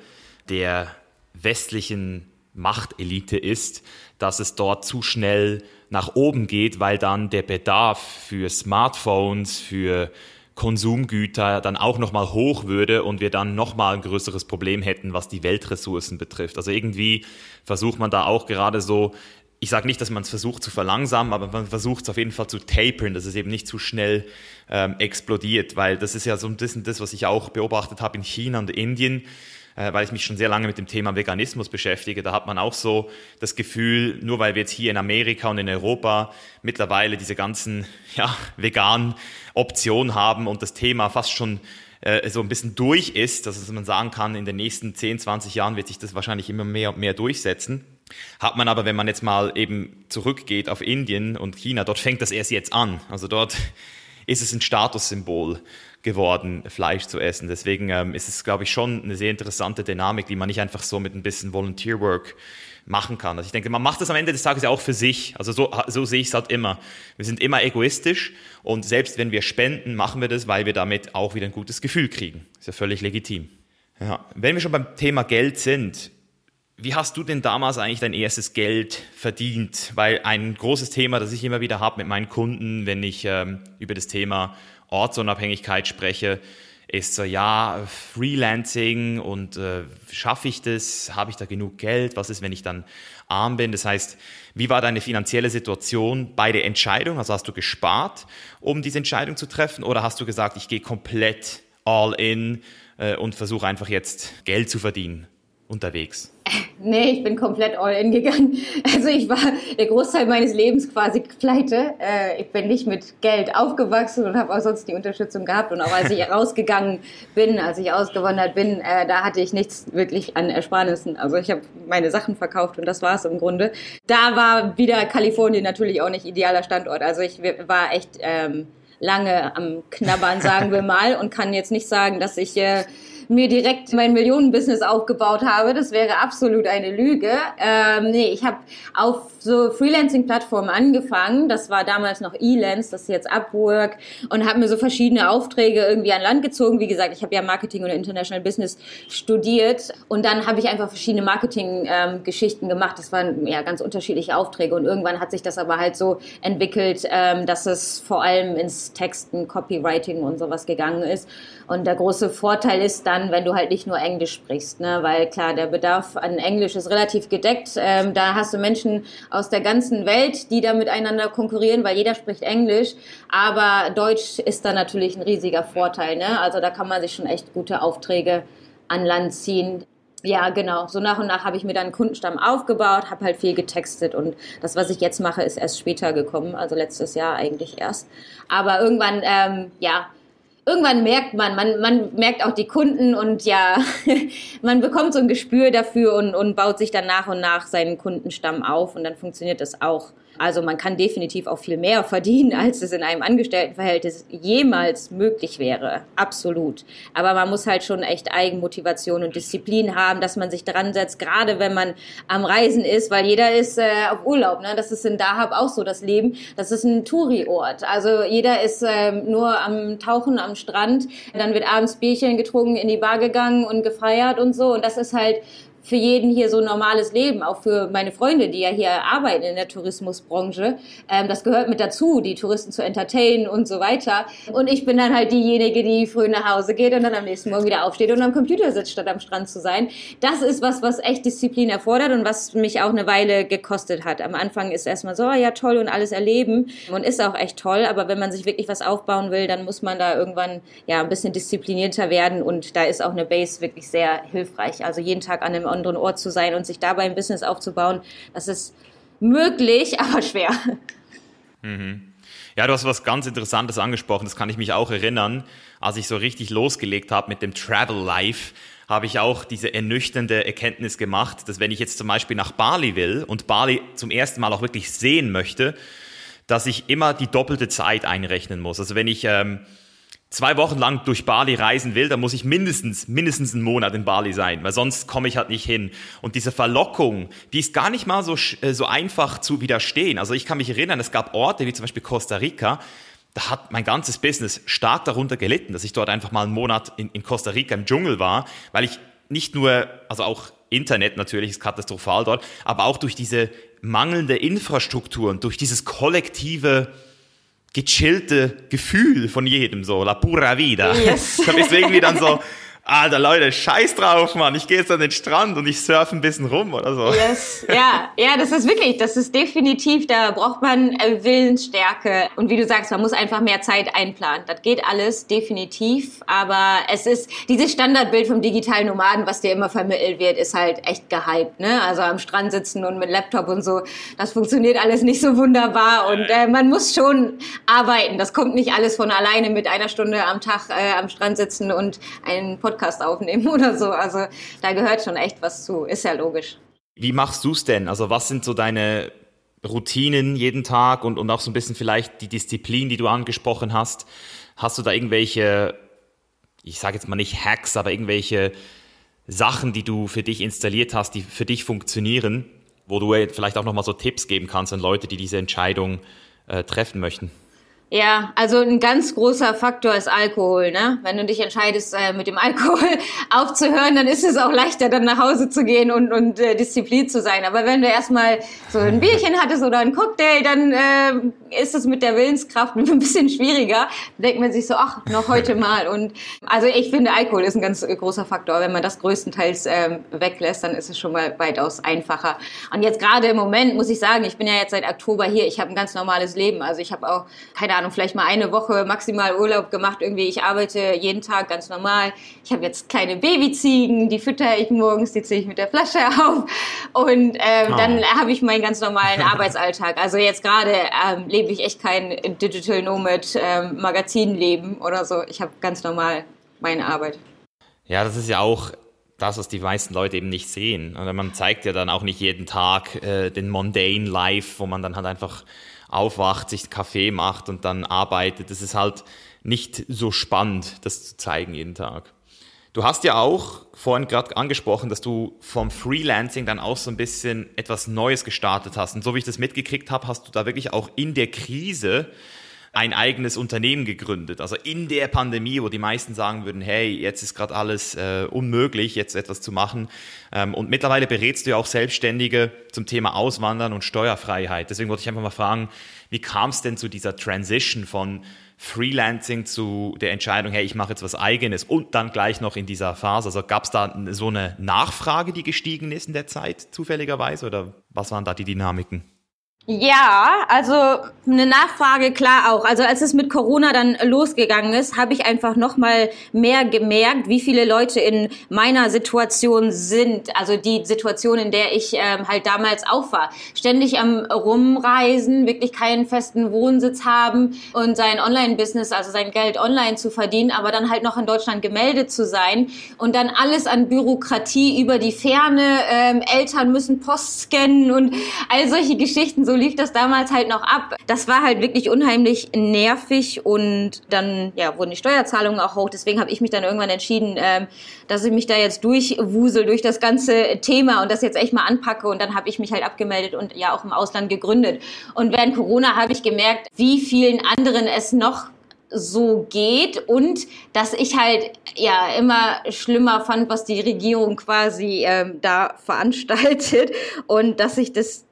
der westlichen Machtelite ist, dass es dort zu schnell nach oben geht, weil dann der Bedarf für Smartphones, für Konsumgüter dann auch nochmal hoch würde und wir dann nochmal ein größeres Problem hätten, was die Weltressourcen betrifft. Also irgendwie versucht man da auch gerade so, ich sage nicht, dass man es versucht zu verlangsamen, aber man versucht es auf jeden Fall zu tapern, dass es eben nicht zu schnell ähm, explodiert, weil das ist ja so ein bisschen das, was ich auch beobachtet habe in China und Indien äh, weil ich mich schon sehr lange mit dem Thema Veganismus beschäftige. Da hat man auch so das Gefühl, nur weil wir jetzt hier in Amerika und in Europa mittlerweile diese ganzen ja, veganen Optionen haben und das Thema fast schon äh, so ein bisschen durch ist, dass man sagen kann, in den nächsten 10, 20 Jahren wird sich das wahrscheinlich immer mehr und mehr durchsetzen. Hat man aber, wenn man jetzt mal eben zurückgeht auf Indien und China, dort fängt das erst jetzt an. Also dort ist es ein Statussymbol geworden, Fleisch zu essen. Deswegen ähm, ist es, glaube ich, schon eine sehr interessante Dynamik, die man nicht einfach so mit ein bisschen Volunteer Work machen kann. Also ich denke, man macht das am Ende des Tages ja auch für sich. Also so, so sehe ich es halt immer. Wir sind immer egoistisch und selbst wenn wir spenden, machen wir das, weil wir damit auch wieder ein gutes Gefühl kriegen. Ist ja völlig legitim. Ja. Wenn wir schon beim Thema Geld sind, wie hast du denn damals eigentlich dein erstes Geld verdient? Weil ein großes Thema, das ich immer wieder habe mit meinen Kunden, wenn ich ähm, über das Thema Ortsunabhängigkeit spreche, ist so, ja, Freelancing und äh, schaffe ich das? Habe ich da genug Geld? Was ist, wenn ich dann arm bin? Das heißt, wie war deine finanzielle Situation bei der Entscheidung? Also hast du gespart, um diese Entscheidung zu treffen? Oder hast du gesagt, ich gehe komplett all in äh, und versuche einfach jetzt Geld zu verdienen unterwegs? Nee, ich bin komplett all in gegangen. <laughs> Also ich war der Großteil meines Lebens quasi pleite. Äh, ich bin nicht mit Geld aufgewachsen und habe auch sonst die Unterstützung gehabt. Und auch als ich <laughs> rausgegangen bin, als ich ausgewandert bin, äh, da hatte ich nichts wirklich an Ersparnissen. Also ich habe meine Sachen verkauft und das war es im Grunde. Da war wieder Kalifornien natürlich auch nicht idealer Standort. Also ich war echt ähm, lange am Knabbern, <laughs> sagen wir mal, und kann jetzt nicht sagen, dass ich äh, mir direkt mein Millionenbusiness aufgebaut habe. Das wäre absolut eine Lüge. Ähm, nee, ich habe auf so Freelancing-Plattformen angefangen. Das war damals noch Elance, das ist jetzt Upwork und habe mir so verschiedene Aufträge irgendwie an Land gezogen. Wie gesagt, ich habe ja Marketing und International Business studiert und dann habe ich einfach verschiedene Marketing-Geschichten ähm, gemacht. Das waren ja ganz unterschiedliche Aufträge und irgendwann hat sich das aber halt so entwickelt, ähm, dass es vor allem ins Texten, Copywriting und sowas gegangen ist. Und der große Vorteil ist dann, wenn du halt nicht nur Englisch sprichst, ne? weil klar, der Bedarf an Englisch ist relativ gedeckt. Ähm, da hast du Menschen aus der ganzen Welt, die da miteinander konkurrieren, weil jeder spricht Englisch. Aber Deutsch ist da natürlich ein riesiger Vorteil. Ne? Also da kann man sich schon echt gute Aufträge an Land ziehen. Ja, genau. So nach und nach habe ich mir dann einen Kundenstamm aufgebaut, habe halt viel getextet und das, was ich jetzt mache, ist erst später gekommen, also letztes Jahr eigentlich erst. Aber irgendwann, ähm, ja, irgendwann merkt man, man, man merkt auch die Kunden und ja, <laughs> man bekommt so ein Gespür dafür und, und baut sich dann nach und nach seinen Kundenstamm auf und dann funktioniert das auch. Also man kann definitiv auch viel mehr verdienen, <laughs> als es in einem Angestelltenverhältnis jemals möglich wäre. Absolut. Aber man muss halt schon echt Eigenmotivation und Disziplin haben, dass man sich dran setzt, gerade wenn man am Reisen ist, weil jeder ist äh, auf Urlaub. Ne? Das ist in Dahab auch so das Leben. Das ist ein Touri-Ort. Also jeder ist äh, nur am Tauchen am Strand. Dann wird abends Bierchen getrunken, in die Bar gegangen und gefeiert und so. Und das ist halt für jeden hier so ein normales Leben, auch für meine Freunde, die ja hier arbeiten in der Tourismusbranche. Ähm, das gehört mit dazu, die Touristen zu entertainen und so weiter. Und ich bin dann halt diejenige, die früh nach Hause geht und dann am nächsten Morgen wieder aufsteht und am Computer sitzt, statt am Strand zu sein. Das ist was, was echt Disziplin erfordert und was mich auch eine Weile gekostet hat. Am Anfang ist erstmal so, oh ja toll und alles erleben und ist auch echt toll, aber wenn man sich wirklich was aufbauen will, dann muss man da irgendwann ja ein bisschen disziplinierter werden und da ist auch eine Base wirklich sehr hilfreich. Also jeden Tag an einem anderen Ort zu sein und sich dabei ein Business aufzubauen, das ist möglich, <laughs> aber schwer. Mhm. Ja, du hast was ganz Interessantes angesprochen, das kann ich mich auch erinnern. Als ich so richtig losgelegt habe mit dem Travel Life, habe ich auch diese ernüchternde Erkenntnis gemacht, dass wenn ich jetzt zum Beispiel nach Bali will und Bali zum ersten Mal auch wirklich sehen möchte, dass ich immer die doppelte Zeit einrechnen muss. Also wenn ich ähm, zwei Wochen lang durch Bali reisen will, dann muss ich mindestens, mindestens einen Monat in Bali sein, weil sonst komme ich halt nicht hin. Und diese Verlockung, die ist gar nicht mal so, äh, so einfach zu widerstehen. Also ich kann mich erinnern, es gab Orte wie zum Beispiel Costa Rica, da hat mein ganzes Business stark darunter gelitten, dass ich dort einfach mal einen Monat in, in Costa Rica im Dschungel war, weil ich nicht nur, also auch Internet natürlich ist katastrophal dort, aber auch durch diese mangelnde Infrastruktur und durch dieses kollektive gechillte Gefühl von jedem, so la pura vida. Yes. <laughs> Bist du irgendwie dann so, Alter Leute, scheiß drauf, Mann. Ich gehe jetzt an den Strand und ich surfe ein bisschen rum oder so. Yes. Ja, ja, das ist wirklich, das ist definitiv, da braucht man äh, Willensstärke. Und wie du sagst, man muss einfach mehr Zeit einplanen. Das geht alles definitiv. Aber es ist, dieses Standardbild vom digitalen Nomaden, was dir immer vermittelt wird, ist halt echt gehypt, ne? Also am Strand sitzen und mit Laptop und so. Das funktioniert alles nicht so wunderbar. Und äh, man muss schon arbeiten. Das kommt nicht alles von alleine mit einer Stunde am Tag äh, am Strand sitzen und einen Podcast Podcast aufnehmen <laughs> oder so. Also da gehört schon echt was zu, ist ja logisch. Wie machst du es denn? Also was sind so deine Routinen jeden Tag und, und auch so ein bisschen vielleicht die Disziplin, die du angesprochen hast? Hast du da irgendwelche, ich sage jetzt mal nicht Hacks, aber irgendwelche Sachen, die du für dich installiert hast, die für dich funktionieren, wo du vielleicht auch nochmal so Tipps geben kannst an Leute, die diese Entscheidung äh, treffen möchten? Ja, also ein ganz großer Faktor ist Alkohol. Ne? Wenn du dich entscheidest, äh, mit dem Alkohol <laughs> aufzuhören, dann ist es auch leichter, dann nach Hause zu gehen und, und äh, Disziplin zu sein. Aber wenn du erstmal so ein Bierchen hattest oder einen Cocktail, dann äh, ist es mit der Willenskraft <laughs> ein bisschen schwieriger. Da denkt man sich so, ach, noch heute <laughs> mal. Und also ich finde, Alkohol ist ein ganz großer Faktor. Wenn man das größtenteils ähm, weglässt, dann ist es schon mal weitaus einfacher. Und jetzt gerade im Moment muss ich sagen, ich bin ja jetzt seit Oktober hier. Ich habe ein ganz normales Leben. Also ich habe auch keine Ahnung, vielleicht mal eine Woche maximal Urlaub gemacht. Irgendwie, ich arbeite jeden Tag ganz normal. Ich habe jetzt kleine Babyziegen, die fütter ich morgens, die ziehe ich mit der Flasche <laughs> auf. Und ähm, oh. dann habe ich meinen ganz normalen Arbeitsalltag. Also jetzt gerade ähm, lebe ich echt kein Digital Nomad ähm, Magazinleben oder so. Ich habe ganz normal meine Arbeit. Ja, das ist ja auch das, was die meisten Leute eben nicht sehen. Oder man zeigt ja dann auch nicht jeden Tag äh, den mundane Life, wo man dann halt einfach aufwacht, sich Kaffee macht und dann arbeitet. Das ist halt nicht so spannend, das zu zeigen jeden Tag. Du hast ja auch vorhin gerade angesprochen, dass du vom Freelancing dann auch so ein bisschen etwas Neues gestartet hast. Und so wie ich das mitgekriegt habe, hast du da wirklich auch in der Krise ein eigenes Unternehmen gegründet. Also in der Pandemie, wo die meisten sagen würden, hey, jetzt ist gerade alles äh, unmöglich, jetzt etwas zu machen. Ähm, und mittlerweile berätst du ja auch Selbstständige zum Thema Auswandern und Steuerfreiheit. Deswegen wollte ich einfach mal fragen, wie kam es denn zu dieser Transition von Freelancing zu der Entscheidung, hey, ich mache jetzt was eigenes und dann gleich noch in dieser Phase? Also gab es da so eine Nachfrage, die gestiegen ist in der Zeit zufälligerweise oder was waren da die Dynamiken? Ja, also eine Nachfrage klar auch. Also als es mit Corona dann losgegangen ist, habe ich einfach noch mal mehr gemerkt, wie viele Leute in meiner Situation sind. Also die Situation, in der ich ähm, halt damals auch war. Ständig am Rumreisen, wirklich keinen festen Wohnsitz haben und sein Online-Business, also sein Geld online zu verdienen, aber dann halt noch in Deutschland gemeldet zu sein und dann alles an Bürokratie über die Ferne. Ähm, Eltern müssen Post scannen und all solche Geschichten so lief das damals halt noch ab. Das war halt wirklich unheimlich nervig und dann ja, wurden die Steuerzahlungen auch hoch. Deswegen habe ich mich dann irgendwann entschieden, ähm, dass ich mich da jetzt durchwusel durch das ganze Thema und das jetzt echt mal anpacke. Und dann habe ich mich halt abgemeldet und ja auch im Ausland gegründet. Und während Corona habe ich gemerkt, wie vielen anderen es noch so geht und dass ich halt ja immer schlimmer fand, was die Regierung quasi ähm, da veranstaltet und dass ich das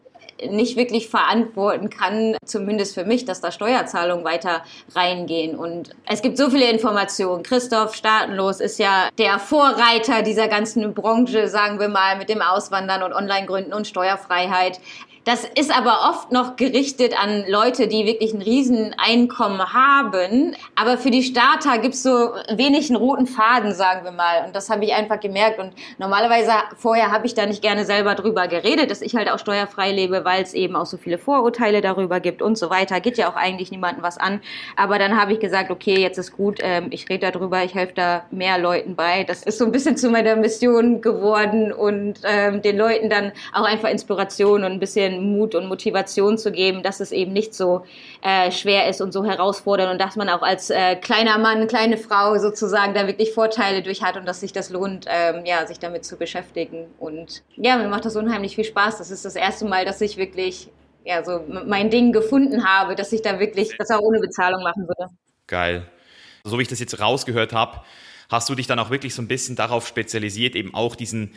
nicht wirklich verantworten kann, zumindest für mich, dass da Steuerzahlungen weiter reingehen. Und es gibt so viele Informationen. Christoph Staatenlos ist ja der Vorreiter dieser ganzen Branche, sagen wir mal, mit dem Auswandern und Online-Gründen und Steuerfreiheit. Das ist aber oft noch gerichtet an Leute, die wirklich ein Rieseneinkommen haben. Aber für die Starter gibt's so wenig einen roten Faden, sagen wir mal. Und das habe ich einfach gemerkt. Und normalerweise vorher habe ich da nicht gerne selber drüber geredet, dass ich halt auch steuerfrei lebe, weil es eben auch so viele Vorurteile darüber gibt und so weiter. Geht ja auch eigentlich niemandem was an. Aber dann habe ich gesagt, okay, jetzt ist gut, ähm, ich rede darüber, ich helfe da mehr Leuten bei. Das ist so ein bisschen zu meiner Mission geworden und ähm, den Leuten dann auch einfach Inspiration und ein bisschen bisschen Mut und Motivation zu geben, dass es eben nicht so äh, schwer ist und so herausfordernd und dass man auch als äh, kleiner Mann, kleine Frau sozusagen da wirklich Vorteile durch hat und dass sich das lohnt, ähm, ja, sich damit zu beschäftigen. Und ja, mir macht das unheimlich viel Spaß. Das ist das erste Mal, dass ich wirklich ja, so mein Ding gefunden habe, dass ich da wirklich das auch ohne Bezahlung machen würde. Geil. So wie ich das jetzt rausgehört habe, hast du dich dann auch wirklich so ein bisschen darauf spezialisiert, eben auch diesen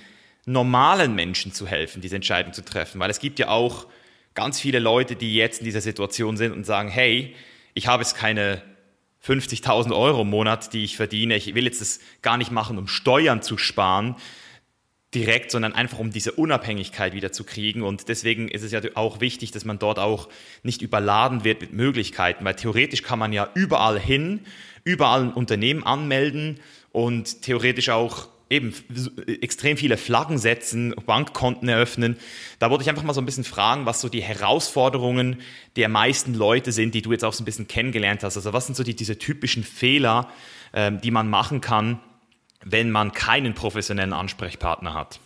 normalen Menschen zu helfen, diese Entscheidung zu treffen. Weil es gibt ja auch ganz viele Leute, die jetzt in dieser Situation sind und sagen, hey, ich habe jetzt keine 50.000 Euro im Monat, die ich verdiene. Ich will jetzt das gar nicht machen, um Steuern zu sparen direkt, sondern einfach um diese Unabhängigkeit wieder zu kriegen. Und deswegen ist es ja auch wichtig, dass man dort auch nicht überladen wird mit Möglichkeiten, weil theoretisch kann man ja überall hin, überall ein Unternehmen anmelden und theoretisch auch eben extrem viele Flaggen setzen, Bankkonten eröffnen. Da wollte ich einfach mal so ein bisschen fragen, was so die Herausforderungen der meisten Leute sind, die du jetzt auch so ein bisschen kennengelernt hast. Also was sind so die, diese typischen Fehler, ähm, die man machen kann, wenn man keinen professionellen Ansprechpartner hat?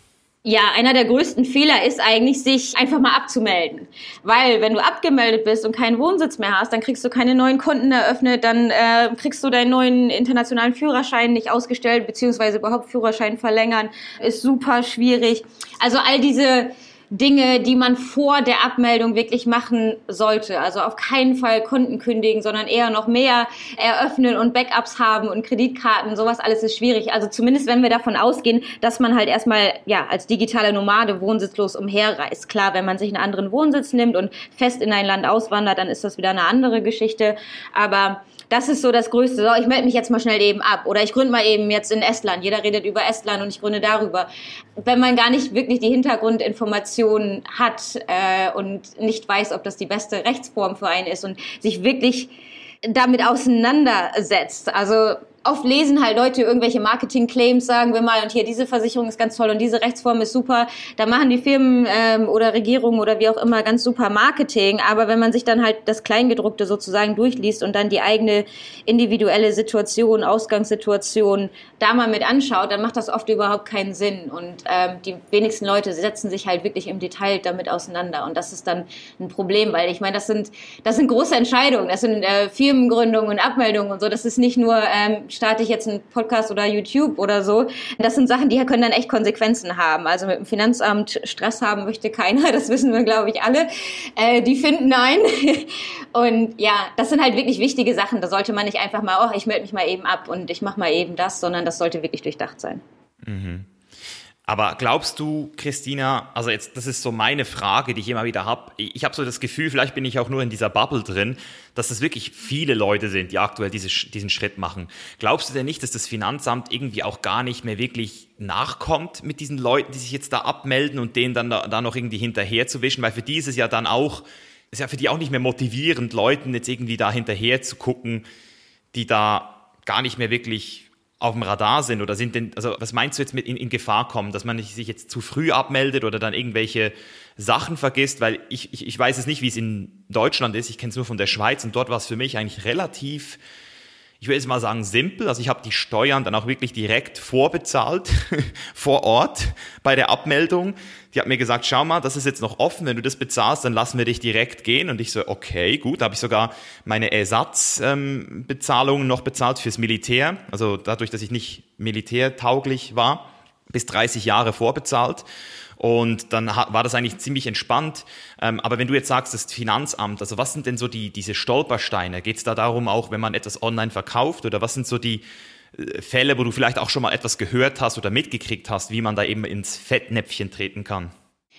Ja, einer der größten Fehler ist eigentlich, sich einfach mal abzumelden. Weil wenn du abgemeldet bist und keinen Wohnsitz mehr hast, dann kriegst du keine neuen Konten eröffnet, dann äh, kriegst du deinen neuen internationalen Führerschein nicht ausgestellt, beziehungsweise überhaupt Führerschein verlängern, ist super schwierig. Also all diese Dinge, die man vor der Abmeldung wirklich machen sollte. Also auf keinen Fall Konten kündigen, sondern eher noch mehr eröffnen und Backups haben und Kreditkarten. Sowas alles ist schwierig. Also zumindest wenn wir davon ausgehen, dass man halt erstmal ja als digitale Nomade wohnsitzlos umherreist. Klar, wenn man sich einen anderen Wohnsitz nimmt und fest in ein Land auswandert, dann ist das wieder eine andere Geschichte. Aber das ist so das Größte. So, ich melde mich jetzt mal schnell eben ab. Oder ich gründe mal eben jetzt in Estland. Jeder redet über Estland und ich gründe darüber. Wenn man gar nicht wirklich die Hintergrundinformationen hat äh, und nicht weiß, ob das die beste Rechtsform für einen ist und sich wirklich damit auseinandersetzt. Also oft lesen halt Leute irgendwelche Marketing-Claims, sagen wir mal, und hier diese Versicherung ist ganz toll und diese Rechtsform ist super. Da machen die Firmen ähm, oder Regierungen oder wie auch immer ganz super Marketing. Aber wenn man sich dann halt das Kleingedruckte sozusagen durchliest und dann die eigene individuelle Situation, Ausgangssituation da mal mit anschaut, dann macht das oft überhaupt keinen Sinn. Und ähm, die wenigsten Leute setzen sich halt wirklich im Detail damit auseinander. Und das ist dann ein Problem, weil ich meine, das sind, das sind große Entscheidungen. Das sind äh, Firmengründungen und Abmeldungen und so. Das ist nicht nur ähm, starte ich jetzt einen Podcast oder YouTube oder so. Das sind Sachen, die können dann echt Konsequenzen haben. Also mit dem Finanzamt Stress haben möchte keiner, das wissen wir, glaube ich, alle. Äh, die finden einen. <laughs> Und ja, das sind halt wirklich wichtige Sachen. Da sollte man nicht einfach mal, oh, ich melde mich mal eben ab und ich mache mal eben das, sondern das sollte wirklich durchdacht sein. Mhm. Aber glaubst du, Christina, also jetzt, das ist so meine Frage, die ich immer wieder habe. Ich habe so das Gefühl, vielleicht bin ich auch nur in dieser Bubble drin, dass es wirklich viele Leute sind, die aktuell diese, diesen Schritt machen. Glaubst du denn nicht, dass das Finanzamt irgendwie auch gar nicht mehr wirklich nachkommt mit diesen Leuten, die sich jetzt da abmelden und denen dann da, da noch irgendwie hinterher zu wischen? Weil für die ist es ja dann auch, ist ja für die auch nicht mehr motivierend, Leuten jetzt irgendwie da hinterher zu gucken, die da gar nicht mehr wirklich auf dem Radar sind oder sind denn, also was meinst du jetzt mit in, in Gefahr kommen, dass man sich jetzt zu früh abmeldet oder dann irgendwelche Sachen vergisst, weil ich, ich, ich weiß es nicht, wie es in Deutschland ist, ich kenne es nur von der Schweiz und dort war es für mich eigentlich relativ ich will jetzt mal sagen, simpel. Also ich habe die Steuern dann auch wirklich direkt vorbezahlt, <laughs> vor Ort bei der Abmeldung. Die hat mir gesagt, schau mal, das ist jetzt noch offen, wenn du das bezahlst, dann lassen wir dich direkt gehen. Und ich so, okay, gut. Da habe ich sogar meine Ersatzbezahlungen ähm, noch bezahlt fürs Militär. Also dadurch, dass ich nicht militärtauglich war, bis 30 Jahre vorbezahlt. Und dann war das eigentlich ziemlich entspannt. Ähm, aber wenn du jetzt sagst, das Finanzamt, also was sind denn so die, diese Stolpersteine? Geht es da darum auch, wenn man etwas online verkauft? Oder was sind so die Fälle, wo du vielleicht auch schon mal etwas gehört hast oder mitgekriegt hast, wie man da eben ins Fettnäpfchen treten kann?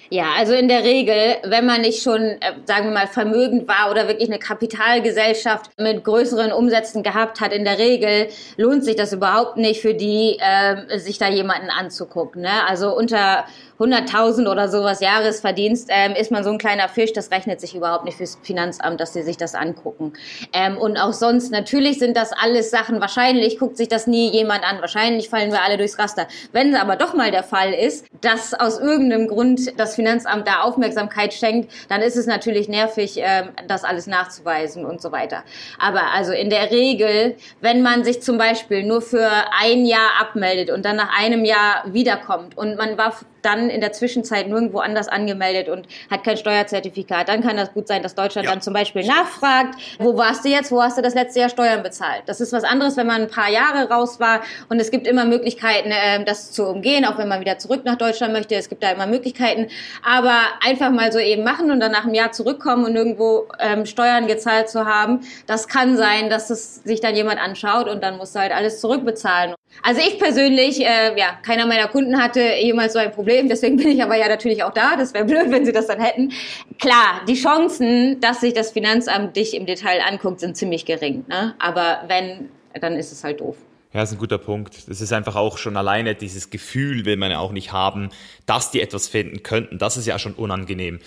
Ja, also in der Regel, wenn man nicht schon, äh, sagen wir mal, vermögend war oder wirklich eine Kapitalgesellschaft mit größeren Umsätzen gehabt hat, in der Regel lohnt sich das überhaupt nicht für die, äh, sich da jemanden anzugucken. Ne? Also unter 100.000 oder sowas Jahresverdienst ähm, ist man so ein kleiner Fisch, das rechnet sich überhaupt nicht fürs Finanzamt, dass sie sich das angucken. Ähm, und auch sonst, natürlich sind das alles Sachen, wahrscheinlich guckt sich das nie jemand an, wahrscheinlich fallen wir alle durchs Raster. Wenn es aber doch mal der Fall ist, dass aus irgendeinem Grund das Finanzamt da Aufmerksamkeit schenkt, dann ist es natürlich nervig, ähm, das alles nachzuweisen und so weiter. Aber also in der Regel, wenn man sich zum Beispiel nur für ein Jahr abmeldet und dann nach einem Jahr wiederkommt und man war dann in der Zwischenzeit nirgendwo anders angemeldet und hat kein Steuerzertifikat, dann kann das gut sein, dass Deutschland ja. dann zum Beispiel nachfragt, wo warst du jetzt, wo hast du das letzte Jahr Steuern bezahlt? Das ist was anderes, wenn man ein paar Jahre raus war und es gibt immer Möglichkeiten, äh, das zu umgehen, auch wenn man wieder zurück nach Deutschland möchte. Es gibt da immer Möglichkeiten, aber einfach mal so eben machen und dann nach einem Jahr zurückkommen und irgendwo ähm, Steuern gezahlt zu haben, das kann sein, dass es sich dann jemand anschaut und dann musst du halt alles zurückbezahlen. Also ich persönlich, äh, ja, keiner meiner Kunden hatte jemals so ein Problem, deswegen bin ich aber ja natürlich auch da. Das wäre blöd, wenn sie das dann hätten. Klar, die Chancen, dass sich das Finanzamt dich im Detail anguckt, sind ziemlich gering. Ne? Aber wenn, dann ist es halt doof. Ja, das ist ein guter Punkt. Das ist einfach auch schon alleine dieses Gefühl will man ja auch nicht haben, dass die etwas finden könnten. Das ist ja schon unangenehm.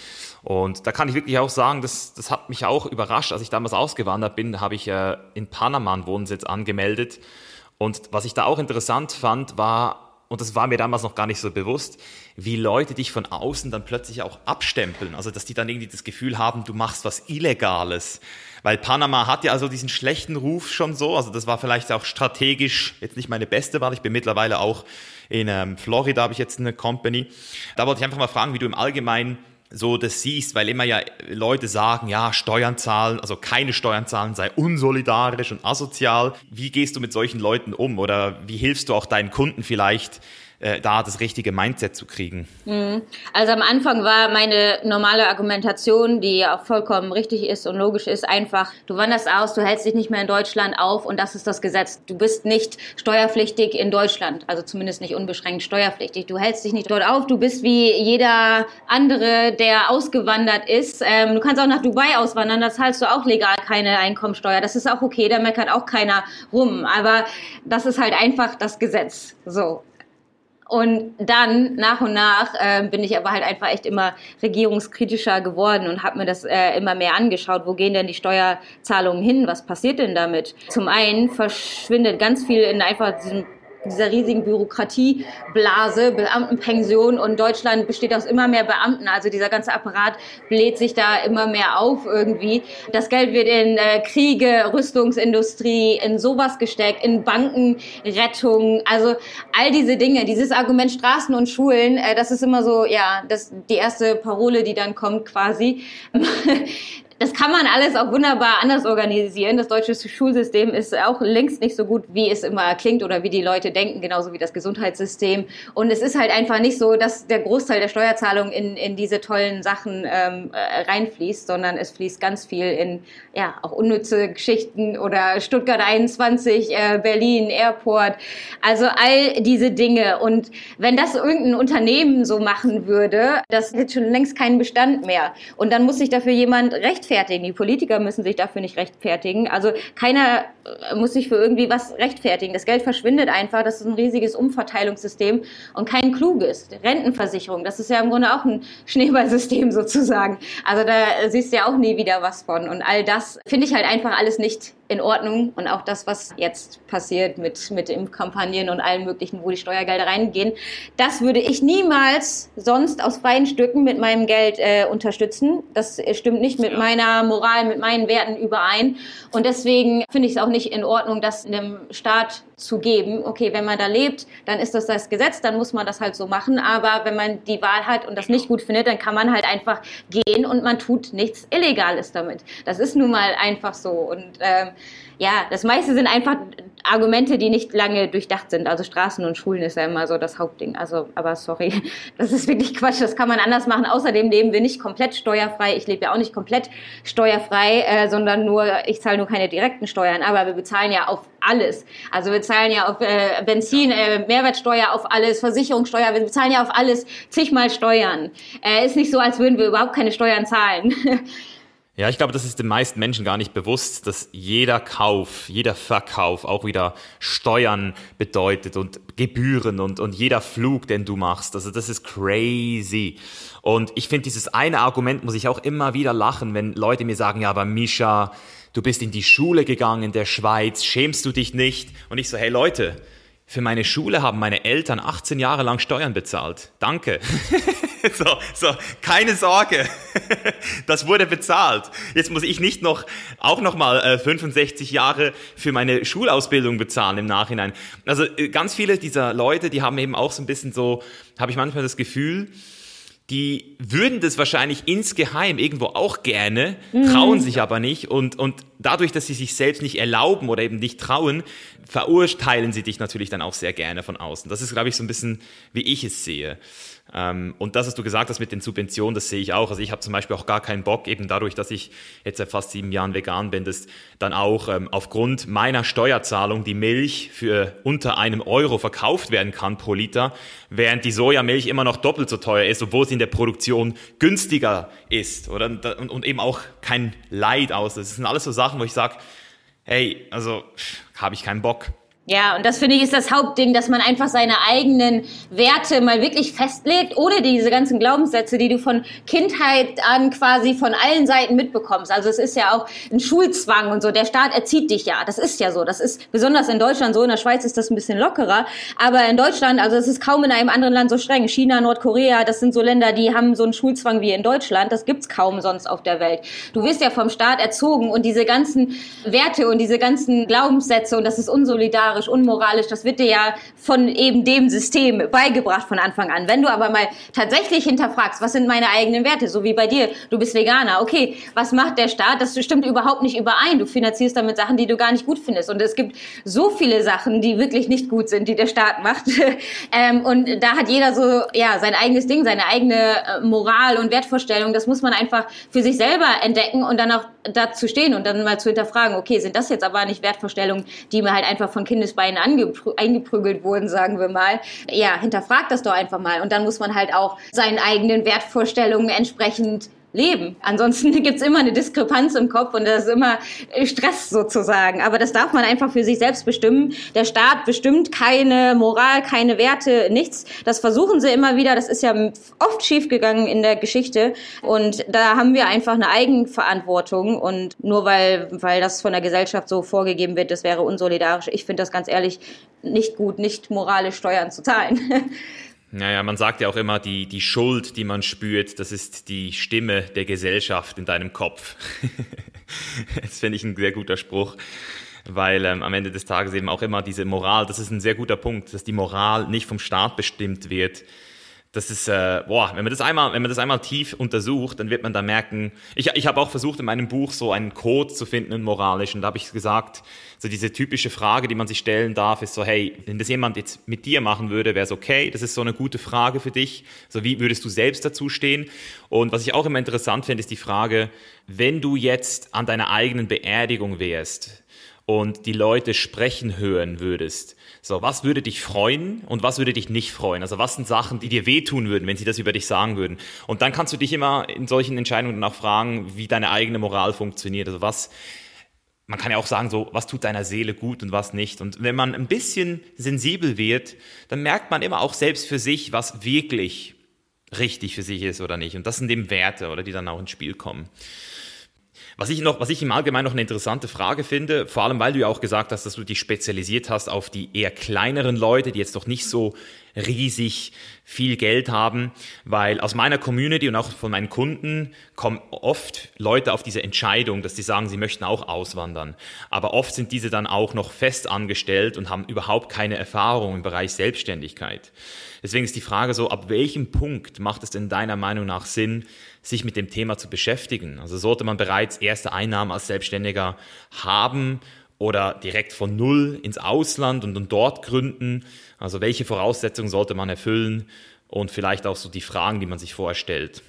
Und da kann ich wirklich auch sagen, das, das hat mich auch überrascht. Als ich damals ausgewandert bin, habe ich äh, in Panama einen Wohnsitz angemeldet. Und was ich da auch interessant fand, war, und das war mir damals noch gar nicht so bewusst, wie Leute dich von außen dann plötzlich auch abstempeln. Also, dass die dann irgendwie das Gefühl haben, du machst was Illegales. Weil Panama hat ja also diesen schlechten Ruf schon so. Also, das war vielleicht auch strategisch jetzt nicht meine beste Wahl. Ich bin mittlerweile auch in ähm, Florida, habe ich jetzt eine Company. Da wollte ich einfach mal fragen, wie du im Allgemeinen so das siehst, weil immer ja Leute sagen, ja, Steuern zahlen, also keine Steuern zahlen sei unsolidarisch und asozial. Wie gehst du mit solchen Leuten um oder wie hilfst du auch deinen Kunden vielleicht, äh, da das richtige Mindset zu kriegen? Mhm. Also am Anfang war meine normale Argumentation, die auch vollkommen richtig ist und logisch ist, einfach, du wanderst aus, du hältst dich nicht mehr in Deutschland auf und das ist das Gesetz. Du bist nicht steuerpflichtig in Deutschland, also zumindest nicht unbeschränkt steuerpflichtig. Du hältst dich nicht dort auf, du bist wie jeder andere, der ausgewandert ist. Ähm, du kannst auch nach Dubai auswandern, da zahlst du auch legal keine Einkommensteuer. Das ist auch okay, da meckert auch keiner rum. Aber das ist halt einfach das Gesetz. So. Und dann nach und nach äh, bin ich aber halt einfach echt immer regierungskritischer geworden und habe mir das äh, immer mehr angeschaut. Wo gehen denn die Steuerzahlungen hin? Was passiert denn damit? Zum einen verschwindet ganz viel in einfach diesem dieser riesigen Bürokratieblase, Beamtenpension und Deutschland besteht aus immer mehr Beamten. Also dieser ganze Apparat bläht sich da immer mehr auf irgendwie. Das Geld wird in äh, Kriege, Rüstungsindustrie, in sowas gesteckt, in Bankenrettung. Also all diese Dinge, dieses Argument Straßen und Schulen, äh, das ist immer so, ja, das die erste Parole, die dann kommt quasi. <laughs> Das kann man alles auch wunderbar anders organisieren. Das deutsche Schulsystem ist auch längst nicht so gut, wie es immer klingt oder wie die Leute denken, genauso wie das Gesundheitssystem. Und es ist halt einfach nicht so, dass der Großteil der Steuerzahlung in, in diese tollen Sachen ähm, äh, reinfließt, sondern es fließt ganz viel in ja auch unnütze Geschichten oder Stuttgart 21, äh, Berlin, Airport. Also all diese Dinge. Und wenn das irgendein Unternehmen so machen würde, das hätte schon längst keinen Bestand mehr. Und dann muss sich dafür jemand recht rechtfertigen. Die Politiker müssen sich dafür nicht rechtfertigen. Also keiner äh, muss sich für irgendwie was rechtfertigen. Das Geld verschwindet einfach. Das ist ein riesiges Umverteilungssystem und kein kluges. Rentenversicherung, das ist ja im Grunde auch ein <laughs> Schneeballsystem sozusagen. Also da siehst du ja auch nie wieder was von. Und all das finde ich halt einfach alles nicht in Ordnung. Und auch das, was jetzt passiert mit, mit Impfkampagnen und allen möglichen, wo die Steuergelder reingehen, das würde ich niemals sonst aus freien Stücken mit meinem Geld äh, unterstützen. Das stimmt nicht mit meiner Moral, mit meinen Werten überein. Und deswegen finde ich es auch nicht in Ordnung, das einem Staat zu geben. Okay, wenn man da lebt, dann ist das das Gesetz, dann muss man das halt so machen. Aber wenn man die Wahl hat und das nicht gut findet, dann kann man halt einfach gehen und man tut nichts Illegales damit. Das ist nun mal einfach so. Und ähm, ja, das meiste sind einfach Argumente, die nicht lange durchdacht sind. Also Straßen und Schulen ist ja immer so das Hauptding. Also, aber sorry, <laughs> das ist wirklich Quatsch. Das kann man anders machen. Außerdem leben wir nicht komplett steuerfrei. Ich lebe ja auch nicht komplett steuerfrei, äh, sondern nur, ich zahle nur keine direkten Steuern. Aber wir bezahlen ja auf alles. Also wir zahlen ja auf äh, Benzin, äh, Mehrwertsteuer auf alles, Versicherungssteuer. Wir bezahlen ja auf alles zigmal Steuern. Äh, ist nicht so, als würden wir überhaupt keine Steuern zahlen. <laughs> Ja, ich glaube, das ist den meisten Menschen gar nicht bewusst, dass jeder Kauf, jeder Verkauf auch wieder Steuern bedeutet und Gebühren und, und jeder Flug, den du machst. Also das ist crazy. Und ich finde, dieses eine Argument muss ich auch immer wieder lachen, wenn Leute mir sagen, ja, aber Misha, du bist in die Schule gegangen in der Schweiz, schämst du dich nicht? Und ich so, hey Leute, für meine Schule haben meine Eltern 18 Jahre lang Steuern bezahlt. Danke. <laughs> so, so, keine Sorge. <laughs> das wurde bezahlt. Jetzt muss ich nicht noch, auch noch mal äh, 65 Jahre für meine Schulausbildung bezahlen im Nachhinein. Also äh, ganz viele dieser Leute, die haben eben auch so ein bisschen so, habe ich manchmal das Gefühl, die würden das wahrscheinlich insgeheim irgendwo auch gerne, mhm. trauen sich aber nicht und, und dadurch, dass sie sich selbst nicht erlauben oder eben nicht trauen, verurteilen sie dich natürlich dann auch sehr gerne von außen. Das ist, glaube ich, so ein bisschen, wie ich es sehe. Ähm, und das, was du gesagt hast mit den Subventionen, das sehe ich auch. Also ich habe zum Beispiel auch gar keinen Bock, eben dadurch, dass ich jetzt seit fast sieben Jahren vegan bin, dass dann auch ähm, aufgrund meiner Steuerzahlung die Milch für unter einem Euro verkauft werden kann pro Liter, während die Sojamilch immer noch doppelt so teuer ist, obwohl sie in der Produktion günstiger ist. Oder? Und, und eben auch kein Leid aus. Das sind alles so Sachen, wo ich sage, hey, also habe ich keinen Bock. Ja, und das finde ich ist das Hauptding, dass man einfach seine eigenen Werte mal wirklich festlegt, ohne diese ganzen Glaubenssätze, die du von Kindheit an quasi von allen Seiten mitbekommst. Also es ist ja auch ein Schulzwang und so. Der Staat erzieht dich ja. Das ist ja so. Das ist besonders in Deutschland so. In der Schweiz ist das ein bisschen lockerer. Aber in Deutschland, also es ist kaum in einem anderen Land so streng. China, Nordkorea, das sind so Länder, die haben so einen Schulzwang wie in Deutschland. Das gibt's kaum sonst auf der Welt. Du wirst ja vom Staat erzogen und diese ganzen Werte und diese ganzen Glaubenssätze und das ist unsolidarisch unsolidarisch, unmoralisch, das wird dir ja von eben dem System beigebracht von Anfang an. Wenn du aber mal tatsächlich hinterfragst, was sind meine eigenen Werte, so wie bei dir, du bist Veganer, okay, was macht der Staat? Das stimmt überhaupt nicht überein. Du finanzierst damit Sachen, die du gar nicht gut findest. Und es gibt so viele Sachen, die wirklich nicht gut sind, die der Staat macht. <laughs> ähm, und da hat jeder so, ja, sein eigenes Ding, seine eigene äh, Moral und Wertvorstellung. Das muss man einfach für sich selber entdecken und dann auch dazu stehen und dann mal zu hinterfragen, okay, sind das jetzt aber nicht Wertvorstellungen, die mir halt einfach von Kindes Kindesbeinen eingeprügelt wurden, sagen wir mal. Ja, hinterfragt das doch einfach mal. Und dann muss man halt auch seinen eigenen Wertvorstellungen entsprechend leben. Ansonsten <laughs> gibt's immer eine Diskrepanz im Kopf und das ist immer Stress sozusagen. Aber das darf man einfach für sich selbst bestimmen. Der Staat bestimmt keine Moral, keine Werte, nichts. Das versuchen sie immer wieder. Das ist ja oft schiefgegangen in der Geschichte. Und da haben wir einfach eine Eigenverantwortung. Und nur weil, weil das von der Gesellschaft so vorgegeben wird, das wäre unsolidarisch. Ich finde das ganz ehrlich nicht gut, nicht moralisch Steuern zu zahlen. <laughs> Naja, man sagt ja auch immer, die, die Schuld, die man spürt, das ist die Stimme der Gesellschaft in deinem Kopf. <laughs> das finde ich ein sehr guter Spruch, weil ähm, am Ende des Tages eben auch immer diese Moral, das ist ein sehr guter Punkt, dass die Moral nicht vom Staat bestimmt wird, das ist, äh, boah, wenn man das einmal, wenn man das einmal tief untersucht, dann wird man da merken, ich, ich habe auch versucht in meinem Buch so einen Code zu finden, einen moralischen, da habe ich gesagt, so diese typische Frage, die man sich stellen darf, ist so, hey, wenn das jemand jetzt mit dir machen würde, wäre es okay, das ist so eine gute Frage für dich, so wie würdest du selbst dazu stehen? Und was ich auch immer interessant finde, ist die Frage, wenn du jetzt an deiner eigenen Beerdigung wärst und die Leute sprechen hören würdest, so, was würde dich freuen und was würde dich nicht freuen? Also was sind Sachen, die dir wehtun würden, wenn sie das über dich sagen würden? Und dann kannst du dich immer in solchen Entscheidungen auch fragen, wie deine eigene Moral funktioniert. Also was, man kann ja auch sagen, so, was tut deiner Seele gut und was nicht. Und wenn man ein bisschen sensibel wird, dann merkt man immer auch selbst für sich, was wirklich richtig für sich ist oder nicht. Und das sind eben Werte, oder die dann auch ins Spiel kommen. Was ich noch, was ich im Allgemeinen noch eine interessante Frage finde, vor allem weil du ja auch gesagt hast, dass du dich spezialisiert hast auf die eher kleineren Leute, die jetzt doch nicht so riesig viel Geld haben, weil aus meiner Community und auch von meinen Kunden kommen oft Leute auf diese Entscheidung, dass sie sagen, sie möchten auch auswandern. Aber oft sind diese dann auch noch fest angestellt und haben überhaupt keine Erfahrung im Bereich Selbstständigkeit. Deswegen ist die Frage so, ab welchem Punkt macht es denn deiner Meinung nach Sinn, sich mit dem Thema zu beschäftigen? Also sollte man bereits erste Einnahmen als Selbstständiger haben oder direkt von Null ins Ausland und, dort gründen? Also welche Voraussetzungen sollte man erfüllen? Und vielleicht auch so die Fragen, die man sich vorstellt.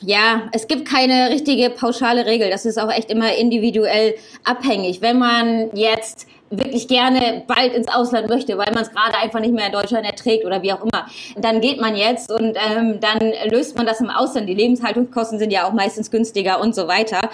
Ja, es gibt keine richtige pauschale Regel. Das ist auch echt immer individuell abhängig. Wenn man jetzt wirklich gerne bald ins Ausland möchte, weil man es gerade einfach nicht mehr in Deutschland erträgt oder wie auch immer, dann geht man jetzt und ähm, dann löst man das im Ausland. Die Lebenshaltungskosten sind ja auch meistens günstiger und so weiter.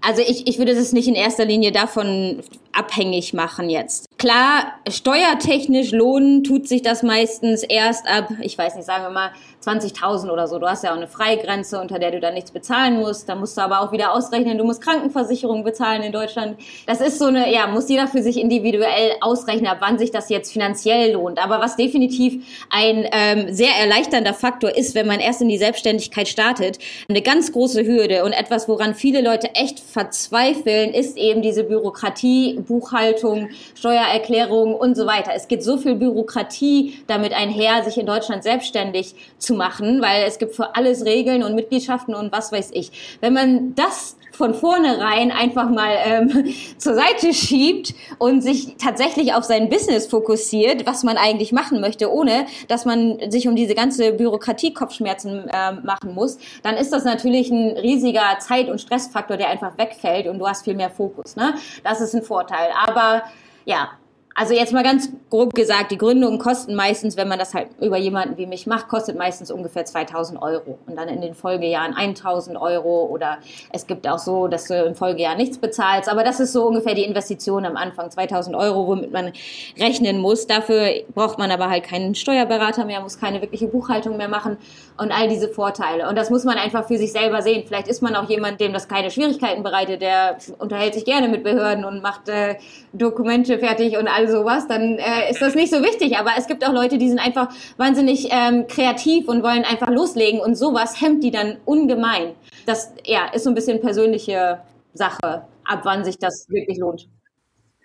Also ich, ich würde es nicht in erster Linie davon abhängig machen jetzt. Klar, steuertechnisch lohnen tut sich das meistens erst ab, ich weiß nicht, sagen wir mal 20.000 oder so. Du hast ja auch eine Freigrenze, unter der du dann nichts bezahlen musst. Da musst du aber auch wieder ausrechnen, du musst Krankenversicherung bezahlen in Deutschland. Das ist so eine, ja, muss jeder für sich individuell ausrechnen, ab wann sich das jetzt finanziell lohnt. Aber was definitiv ein ähm, sehr erleichternder Faktor ist, wenn man erst in die Selbstständigkeit startet, eine ganz große Hürde und etwas, woran viele Leute echt verzweifeln, ist eben diese Bürokratie, Buchhaltung, Steuer Steuererklärung und so weiter. Es geht so viel Bürokratie damit einher, sich in Deutschland selbstständig zu machen, weil es gibt für alles Regeln und Mitgliedschaften und was weiß ich. Wenn man das von vornherein einfach mal ähm, <laughs> zur Seite schiebt und sich tatsächlich auf sein Business fokussiert, was man eigentlich machen möchte, ohne dass man sich um diese ganze Bürokratie Kopfschmerzen äh, machen muss, dann ist das natürlich ein riesiger Zeit- und Stressfaktor, der einfach wegfällt und du hast viel mehr Fokus. Ne? Das ist ein Vorteil. Aber ja, also jetzt mal ganz grob gesagt, die Gründungen kosten meistens, wenn man das halt über jemanden wie mich macht, kostet meistens ungefähr 2000 Euro und dann in den Folgejahren 1000 Euro oder es gibt auch so, dass du im Folgejahr nichts bezahlst, aber das ist so ungefähr die Investition am Anfang, 2000 Euro, womit man rechnen muss. Dafür braucht man aber halt keinen Steuerberater mehr, muss keine wirkliche Buchhaltung mehr machen und all diese Vorteile. Und das muss man einfach für sich selber sehen. Vielleicht ist man auch jemand, dem das keine Schwierigkeiten bereitet, der unterhält sich gerne mit Behörden und macht äh, Dokumente fertig und alles sowas, dann äh, ist das nicht so wichtig. Aber es gibt auch Leute, die sind einfach wahnsinnig ähm, kreativ und wollen einfach loslegen und sowas hemmt die dann ungemein. Das ja, ist so ein bisschen persönliche Sache, ab wann sich das wirklich lohnt.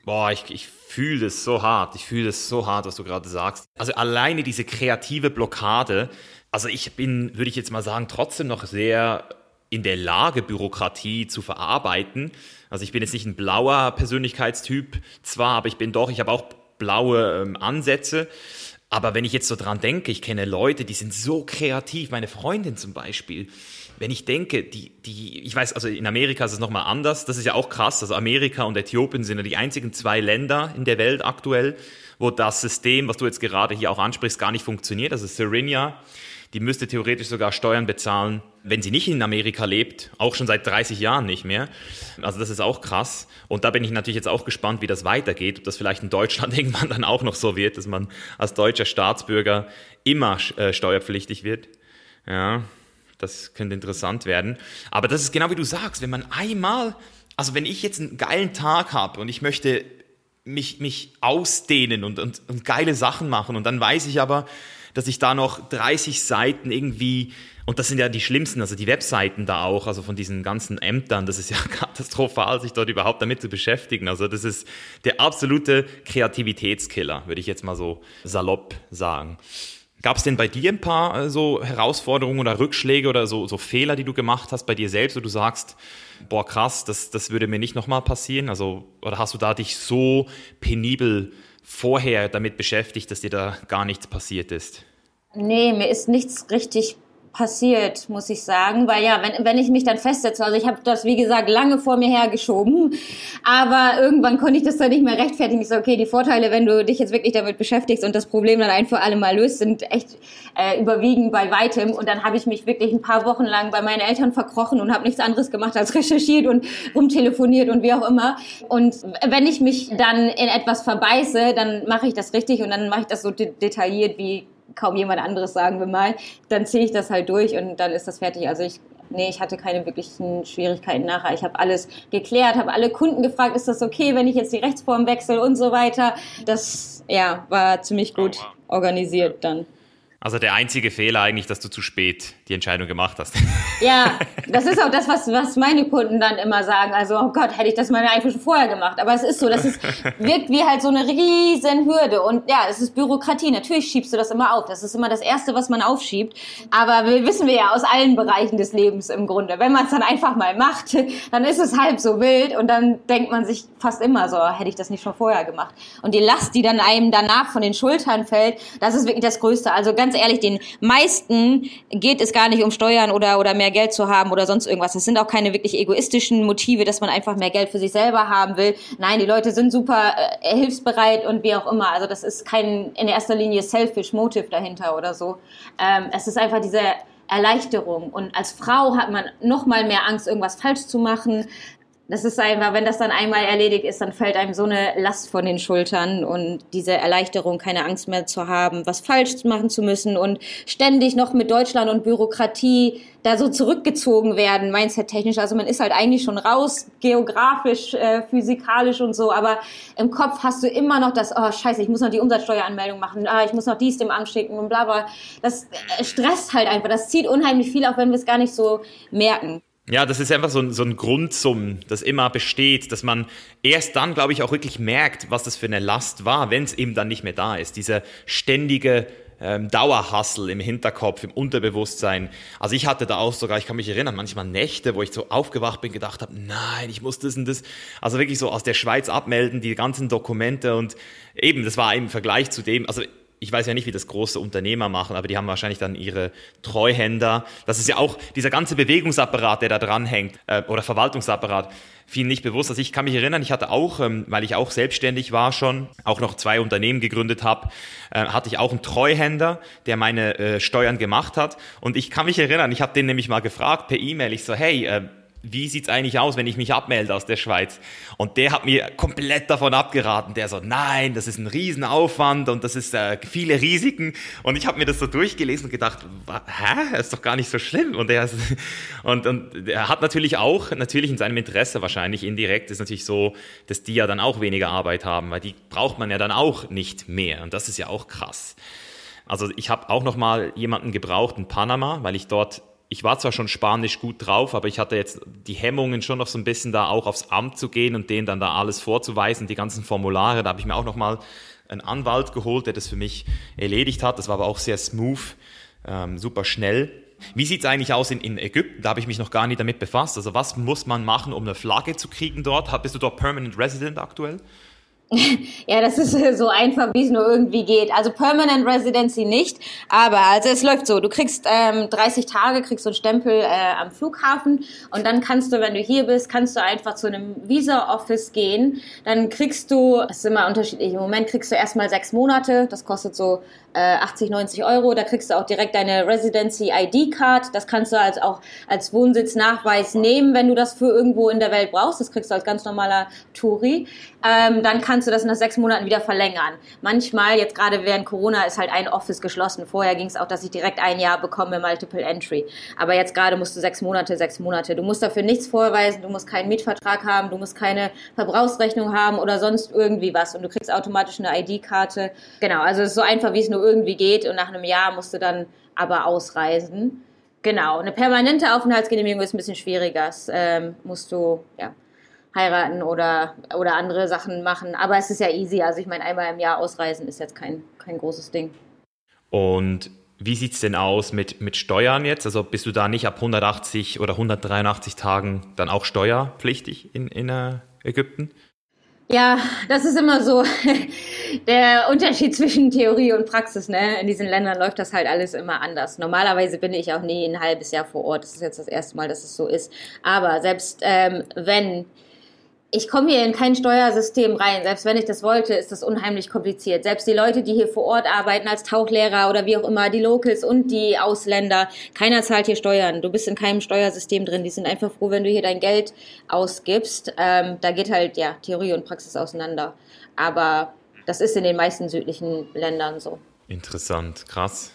Boah, ich, ich fühle das so hart. Ich fühle das so hart, was du gerade sagst. Also alleine diese kreative Blockade. Also ich bin, würde ich jetzt mal sagen, trotzdem noch sehr in der Lage, Bürokratie zu verarbeiten. Also ich bin jetzt nicht ein blauer Persönlichkeitstyp zwar, aber ich bin doch, ich habe auch blaue ähm, Ansätze. Aber wenn ich jetzt so dran denke, ich kenne Leute, die sind so kreativ, meine Freundin zum Beispiel. Wenn ich denke, die, die, ich weiß, also in Amerika ist es nochmal anders, das ist ja auch krass. Also Amerika und Äthiopien sind ja die einzigen zwei Länder in der Welt aktuell, wo das System, was du jetzt gerade hier auch ansprichst, gar nicht funktioniert. Also Serenia die müsste theoretisch sogar Steuern bezahlen, wenn sie nicht in Amerika lebt, auch schon seit 30 Jahren nicht mehr. Also das ist auch krass. Und da bin ich natürlich jetzt auch gespannt, wie das weitergeht, ob das vielleicht in Deutschland <laughs> irgendwann dann auch noch so wird, dass man als deutscher Staatsbürger immer äh, steuerpflichtig wird. Ja, das könnte interessant werden. Aber das ist genau wie du sagst, wenn man einmal, also wenn ich jetzt einen geilen Tag habe und ich möchte mich, mich ausdehnen und, und, und geile Sachen machen und dann weiß ich aber, dass ich da noch 30 Seiten irgendwie, und das sind ja die schlimmsten, also die Webseiten da auch, also von diesen ganzen Ämtern, das ist ja <laughs> katastrophal, sich dort überhaupt damit zu beschäftigen. Also das ist der absolute Kreativitätskiller, würde ich jetzt mal so salopp sagen. Gab es denn bei dir ein paar äh, so Herausforderungen oder Rückschläge oder so, so Fehler, die du gemacht hast bei dir selbst, wo du sagst, boah krass, das, das würde mir nicht nochmal passieren? Also, oder hast du da dich so penibel vorher damit beschäftigt, dass dir da gar nichts passiert ist? Nee, mir ist nichts richtig passiert, muss ich sagen, weil ja, wenn, wenn ich mich dann festsetze, also ich habe das wie gesagt lange vor mir hergeschoben, aber irgendwann konnte ich das dann nicht mehr rechtfertigen. Ich so, okay, die Vorteile, wenn du dich jetzt wirklich damit beschäftigst und das Problem dann ein für alle Mal löst, sind echt äh, überwiegend bei weitem und dann habe ich mich wirklich ein paar Wochen lang bei meinen Eltern verkrochen und habe nichts anderes gemacht als recherchiert und rumtelefoniert und wie auch immer. Und wenn ich mich dann in etwas verbeiße, dann mache ich das richtig und dann mache ich das so de detailliert wie kaum jemand anderes, sagen wir mal, dann ziehe ich das halt durch und dann ist das fertig. Also ich, nee, ich hatte keine wirklichen Schwierigkeiten nachher. Ich habe alles geklärt, habe alle Kunden gefragt, ist das okay, wenn ich jetzt die Rechtsform wechsle und so weiter. Das, ja, war ziemlich gut organisiert dann. Also der einzige Fehler eigentlich, dass du zu spät die Entscheidung gemacht hast. <laughs> Ja, das ist auch das, was, was meine Kunden dann immer sagen. Also, oh Gott, hätte ich das mal einfach schon vorher gemacht. Aber es ist so, das ist, <laughs> wirkt wie halt so eine riesen Hürde. Und ja, es ist Bürokratie. Natürlich schiebst du das immer auf. Das ist immer das Erste, was man aufschiebt. Aber wir wissen wir ja aus allen Bereichen des Lebens im Grunde. Wenn man es dann einfach mal macht, dann ist es halb so wild und dann denkt man sich fast immer so, hätte ich das nicht schon vorher gemacht. Und die Last, die dann einem danach von den Schultern fällt, das ist wirklich das Größte. Also ganz ehrlich, den meisten geht es gar nicht um Steuern oder, oder mehr Geld zu haben oder sonst irgendwas. Das sind auch keine wirklich egoistischen Motive, dass man einfach mehr Geld für sich selber haben will. Nein, die Leute sind super äh, hilfsbereit und wie auch immer. Also das ist kein in erster Linie selfish Motive dahinter oder so. Ähm, es ist einfach diese Erleichterung. Und als Frau hat man noch mal mehr Angst, irgendwas falsch zu machen das ist einfach, wenn das dann einmal erledigt ist, dann fällt einem so eine Last von den Schultern und diese Erleichterung, keine Angst mehr zu haben, was falsch machen zu müssen und ständig noch mit Deutschland und Bürokratie da so zurückgezogen werden, mindset-technisch. Also man ist halt eigentlich schon raus, geografisch, äh, physikalisch und so, aber im Kopf hast du immer noch das, oh scheiße, ich muss noch die Umsatzsteueranmeldung machen, ah, ich muss noch dies dem anschicken und bla bla. Das äh, stresst halt einfach, das zieht unheimlich viel, auch wenn wir es gar nicht so merken. Ja, das ist einfach so ein, so ein Grundsummen, das immer besteht, dass man erst dann, glaube ich, auch wirklich merkt, was das für eine Last war, wenn es eben dann nicht mehr da ist. Dieser ständige ähm, Dauerhassel im Hinterkopf, im Unterbewusstsein. Also ich hatte da auch sogar, ich kann mich erinnern, manchmal Nächte, wo ich so aufgewacht bin, gedacht habe, nein, ich muss das und das. Also wirklich so aus der Schweiz abmelden, die ganzen Dokumente und eben, das war im Vergleich zu dem, also ich weiß ja nicht, wie das große Unternehmer machen, aber die haben wahrscheinlich dann ihre Treuhänder. Das ist ja auch dieser ganze Bewegungsapparat, der da dranhängt, äh, oder Verwaltungsapparat, vielen nicht bewusst. Also ich kann mich erinnern, ich hatte auch, ähm, weil ich auch selbstständig war schon, auch noch zwei Unternehmen gegründet habe, äh, hatte ich auch einen Treuhänder, der meine äh, Steuern gemacht hat. Und ich kann mich erinnern, ich habe den nämlich mal gefragt per E-Mail, ich so, hey, äh, wie sieht's eigentlich aus, wenn ich mich abmelde aus der Schweiz? Und der hat mir komplett davon abgeraten. Der so, nein, das ist ein Riesenaufwand und das ist äh, viele Risiken. Und ich habe mir das so durchgelesen und gedacht, hä, ist doch gar nicht so schlimm. Und er, <laughs> und, und er hat natürlich auch, natürlich in seinem Interesse wahrscheinlich indirekt, ist natürlich so, dass die ja dann auch weniger Arbeit haben, weil die braucht man ja dann auch nicht mehr. Und das ist ja auch krass. Also ich habe auch noch mal jemanden gebraucht in Panama, weil ich dort ich war zwar schon spanisch gut drauf, aber ich hatte jetzt die Hemmungen schon noch so ein bisschen da auch aufs Amt zu gehen und denen dann da alles vorzuweisen, die ganzen Formulare. Da habe ich mir auch noch mal einen Anwalt geholt, der das für mich erledigt hat. Das war aber auch sehr smooth, ähm, super schnell. Wie sieht es eigentlich aus in, in Ägypten? Da habe ich mich noch gar nicht damit befasst. Also was muss man machen, um eine Flagge zu kriegen dort? Bist du dort Permanent Resident aktuell? <laughs> Ja, das ist so einfach, wie es nur irgendwie geht. Also Permanent Residency nicht, aber also es läuft so. Du kriegst ähm, 30 Tage, kriegst so einen Stempel äh, am Flughafen und dann kannst du, wenn du hier bist, kannst du einfach zu einem Visa Office gehen. Dann kriegst du, das ist immer unterschiedlich. Im Moment kriegst du erstmal sechs Monate. Das kostet so äh, 80, 90 Euro. Da kriegst du auch direkt deine Residency ID Card. Das kannst du als auch als Wohnsitznachweis nehmen, wenn du das für irgendwo in der Welt brauchst. Das kriegst du als ganz normaler Touri. Ähm, dann kannst du das nach sechs Monaten wieder verlängern. Manchmal, jetzt gerade während Corona, ist halt ein Office geschlossen. Vorher ging es auch, dass ich direkt ein Jahr bekomme, Multiple Entry. Aber jetzt gerade musst du sechs Monate, sechs Monate. Du musst dafür nichts vorweisen, du musst keinen Mietvertrag haben, du musst keine Verbrauchsrechnung haben oder sonst irgendwie was. Und du kriegst automatisch eine ID-Karte. Genau, also es ist so einfach, wie es nur irgendwie geht. Und nach einem Jahr musst du dann aber ausreisen. Genau, eine permanente Aufenthaltsgenehmigung ist ein bisschen schwieriger. Das ähm, musst du, ja, heiraten oder, oder andere Sachen machen. Aber es ist ja easy. Also ich meine, einmal im Jahr ausreisen ist jetzt kein, kein großes Ding. Und wie sieht es denn aus mit, mit Steuern jetzt? Also bist du da nicht ab 180 oder 183 Tagen dann auch steuerpflichtig in, in äh, Ägypten? Ja, das ist immer so <laughs> der Unterschied zwischen Theorie und Praxis. Ne? In diesen Ländern läuft das halt alles immer anders. Normalerweise bin ich auch nie ein halbes Jahr vor Ort. Das ist jetzt das erste Mal, dass es so ist. Aber selbst ähm, wenn ich komme hier in kein Steuersystem rein. Selbst wenn ich das wollte, ist das unheimlich kompliziert. Selbst die Leute, die hier vor Ort arbeiten als Tauchlehrer oder wie auch immer, die Locals und die Ausländer, keiner zahlt hier Steuern. Du bist in keinem Steuersystem drin. Die sind einfach froh, wenn du hier dein Geld ausgibst. Ähm, da geht halt ja Theorie und Praxis auseinander. Aber das ist in den meisten südlichen Ländern so. Interessant, krass.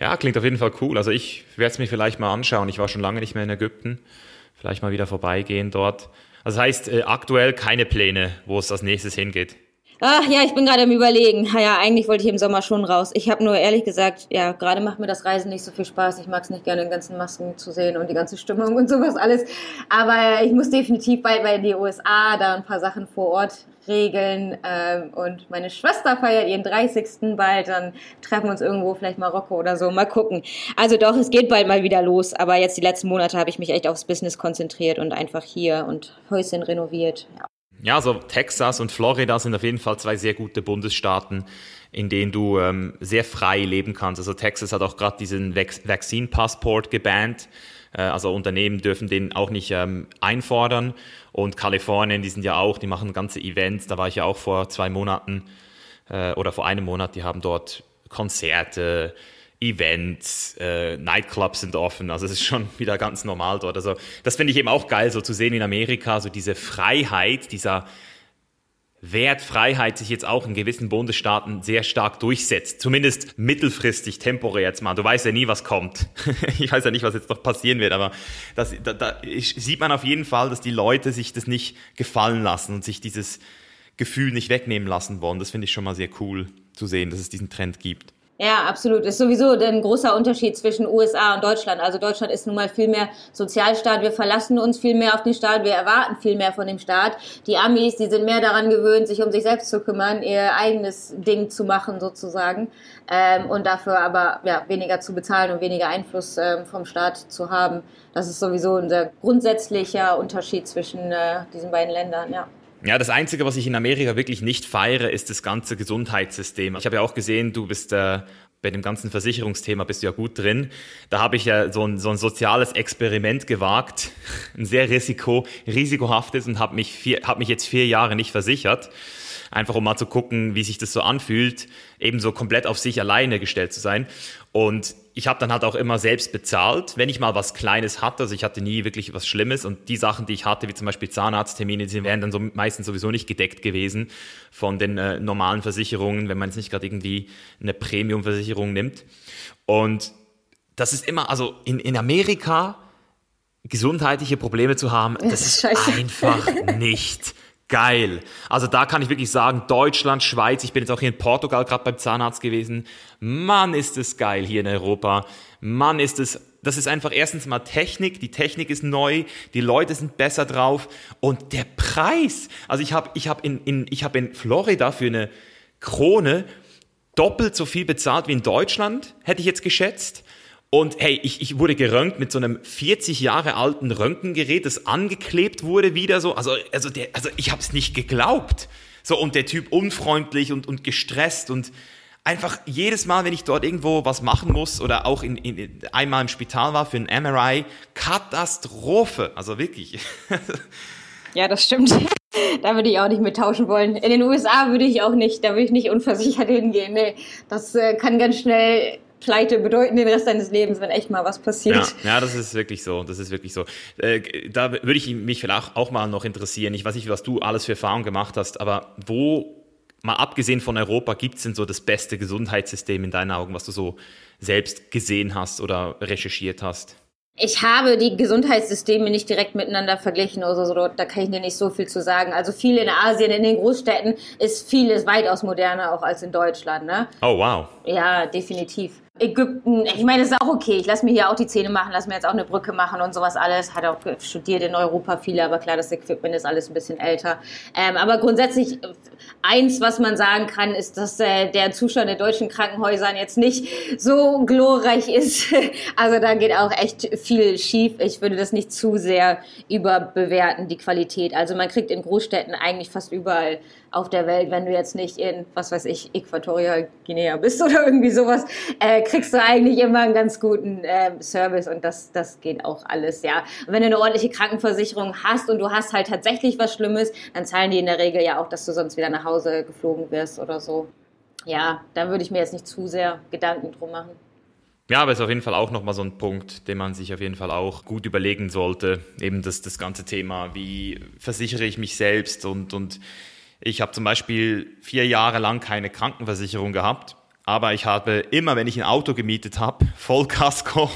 Ja, klingt auf jeden Fall cool. Also ich werde es mir vielleicht mal anschauen. Ich war schon lange nicht mehr in Ägypten. Vielleicht mal wieder vorbeigehen dort. Das heißt, äh, aktuell keine Pläne, wo es als nächstes hingeht. Ach ja, ich bin gerade am überlegen. Ja, eigentlich wollte ich im Sommer schon raus. Ich habe nur ehrlich gesagt, ja, gerade macht mir das Reisen nicht so viel Spaß. Ich mag es nicht gerne, den ganzen Masken zu sehen und die ganze Stimmung und sowas alles. Aber ich muss definitiv bald mal in die USA, da ein paar Sachen vor Ort regeln. Ähm, und meine Schwester feiert ihren 30. bald. Dann treffen wir uns irgendwo, vielleicht Marokko oder so. Mal gucken. Also doch, es geht bald mal wieder los. Aber jetzt die letzten Monate habe ich mich echt aufs Business konzentriert und einfach hier und Häuschen renoviert. Ja. Ja, also Texas und Florida sind auf jeden Fall zwei sehr gute Bundesstaaten, in denen du ähm, sehr frei leben kannst. Also Texas hat auch gerade diesen Vaccine-Passport gebannt. Äh, also Unternehmen dürfen den auch nicht ähm, einfordern. Und Kalifornien, die sind ja auch, die machen ganze Events. Da war ich ja auch vor zwei Monaten äh, oder vor einem Monat. Die haben dort Konzerte, Events, äh, Nightclubs sind offen, also es ist schon <laughs> wieder ganz normal dort. Also das finde ich eben auch geil, so zu sehen in Amerika, so diese Freiheit, dieser Wertfreiheit sich jetzt auch in gewissen Bundesstaaten sehr stark durchsetzt. Zumindest mittelfristig, temporär jetzt mal. Du weißt ja nie, was kommt. <laughs> ich weiß ja nicht, was jetzt noch passieren wird, aber das, da, da sieht man auf jeden Fall, dass die Leute sich das nicht gefallen lassen und sich dieses Gefühl nicht wegnehmen lassen wollen. Das finde ich schon mal sehr cool zu sehen, dass es diesen Trend gibt. Ja, absolut. Ist sowieso ein großer Unterschied zwischen USA und Deutschland. Also Deutschland ist nun mal viel mehr Sozialstaat. Wir verlassen uns viel mehr auf den Staat. Wir erwarten viel mehr von dem Staat. Die Amis, die sind mehr daran gewöhnt, sich um sich selbst zu kümmern, ihr eigenes Ding zu machen sozusagen. Ähm, und dafür aber ja, weniger zu bezahlen und weniger Einfluss ähm, vom Staat zu haben. Das ist sowieso ein sehr grundsätzlicher Unterschied zwischen äh, diesen beiden Ländern, ja. Ja, das Einzige, was ich in Amerika wirklich nicht feiere, ist das ganze Gesundheitssystem. Ich habe ja auch gesehen, du bist äh, bei dem ganzen Versicherungsthema bist du ja gut drin. Da habe ich ja so ein, so ein soziales Experiment gewagt, <laughs> ein sehr risiko, risikohaftes und habe mich, vier, hab mich jetzt vier Jahre nicht versichert einfach um mal zu gucken, wie sich das so anfühlt, eben so komplett auf sich alleine gestellt zu sein. Und ich habe dann halt auch immer selbst bezahlt, wenn ich mal was Kleines hatte. Also ich hatte nie wirklich was Schlimmes und die Sachen, die ich hatte, wie zum Beispiel Zahnarzttermine, die wären dann so meistens sowieso nicht gedeckt gewesen von den äh, normalen Versicherungen, wenn man jetzt nicht gerade irgendwie eine Premium-Versicherung nimmt. Und das ist immer, also in, in Amerika gesundheitliche Probleme zu haben, das, das <laughs> ist einfach nicht geil. Also da kann ich wirklich sagen, Deutschland, Schweiz, ich bin jetzt auch hier in Portugal gerade beim Zahnarzt gewesen. Mann, ist es geil hier in Europa. Mann, ist es, das ist einfach erstens mal Technik, die Technik ist neu, die Leute sind besser drauf und der Preis. Also ich habe ich hab in, in, hab in Florida für eine Krone doppelt so viel bezahlt wie in Deutschland, hätte ich jetzt geschätzt. Und hey, ich, ich wurde geröntgt mit so einem 40 Jahre alten Röntgengerät, das angeklebt wurde wieder so. Also, also, der, also ich habe es nicht geglaubt. So, und der Typ unfreundlich und, und gestresst und einfach jedes Mal, wenn ich dort irgendwo was machen muss oder auch in, in, einmal im Spital war für ein MRI, Katastrophe. Also wirklich. <laughs> Ja, das stimmt. <laughs> Da würde ich auch nicht mit tauschen wollen. In den USA würde ich auch nicht, da würde ich nicht unversichert hingehen. Nee, das äh, kann ganz schnell Pleite bedeuten den Rest deines Lebens, wenn echt mal was passiert. Ja, ja das ist wirklich so. Das ist wirklich so. Äh, da würde ich mich vielleicht auch mal noch interessieren. Ich weiß nicht, was du alles für Erfahrungen gemacht hast, aber wo, mal abgesehen von Europa, gibt es denn so das beste Gesundheitssystem in deinen Augen, was du so selbst gesehen hast oder recherchiert hast? Ich habe die Gesundheitssysteme nicht direkt miteinander verglichen oder so, da kann ich dir nicht so viel zu sagen. Also viel in Asien, in den Großstädten ist vieles weitaus moderner auch als in Deutschland, ne? Oh wow. Ja, definitiv. Ägypten, ich meine, das ist auch okay. Ich lasse mir hier auch die Zähne machen, lasse mir jetzt auch eine Brücke machen und sowas alles. Hat auch studiert in Europa viele, aber klar, das Equipment ist alles ein bisschen älter. Ähm, aber grundsätzlich, eins, was man sagen kann, ist, dass äh, der Zustand der deutschen Krankenhäusern jetzt nicht so glorreich ist. <laughs> also da geht auch echt viel schief. Ich würde das nicht zu sehr überbewerten, die Qualität. Also man kriegt in Großstädten eigentlich fast überall auf der Welt, wenn du jetzt nicht in, was weiß ich, Äquatorial Guinea bist <laughs> oder irgendwie sowas, äh, kriegst du eigentlich immer einen ganz guten äh, Service und das, das geht auch alles, ja. Und wenn du eine ordentliche Krankenversicherung hast und du hast halt tatsächlich was Schlimmes, dann zahlen die in der Regel ja auch, dass du sonst wieder nach Hause geflogen wirst oder so. Ja, da würde ich mir jetzt nicht zu sehr Gedanken drum machen. Ja, aber es ist auf jeden Fall auch nochmal so ein Punkt, den man sich auf jeden Fall auch gut überlegen sollte. Eben das, das ganze Thema, wie versichere ich mich selbst und, und ich habe zum Beispiel vier Jahre lang keine Krankenversicherung gehabt, aber ich habe immer, wenn ich ein Auto gemietet habe, <laughs> Vollkasko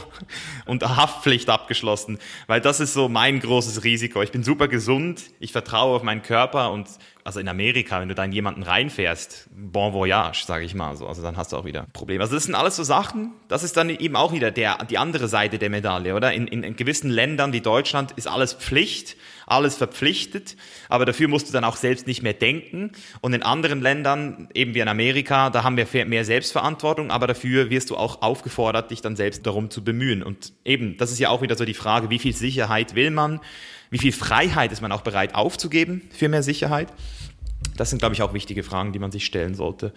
und Haftpflicht abgeschlossen, weil das ist so mein großes Risiko. Ich bin super gesund, ich vertraue auf meinen Körper und also in Amerika, wenn du da in jemanden reinfährst, bon voyage, sage ich mal so, also dann hast du auch wieder Probleme. Also das sind alles so Sachen, das ist dann eben auch wieder der, die andere Seite der Medaille, oder? In, in, in gewissen Ländern wie Deutschland ist alles Pflicht, alles verpflichtet, aber dafür musst du dann auch selbst nicht mehr denken. Und in anderen Ländern, eben wie in Amerika, da haben wir mehr Selbstverantwortung, aber dafür wirst du auch aufgefordert, dich dann selbst darum zu bemühen. Und eben, das ist ja auch wieder so die Frage, wie viel Sicherheit will man? Wie viel Freiheit ist man auch bereit aufzugeben für mehr Sicherheit? Das sind, glaube ich, auch wichtige Fragen, die man sich stellen sollte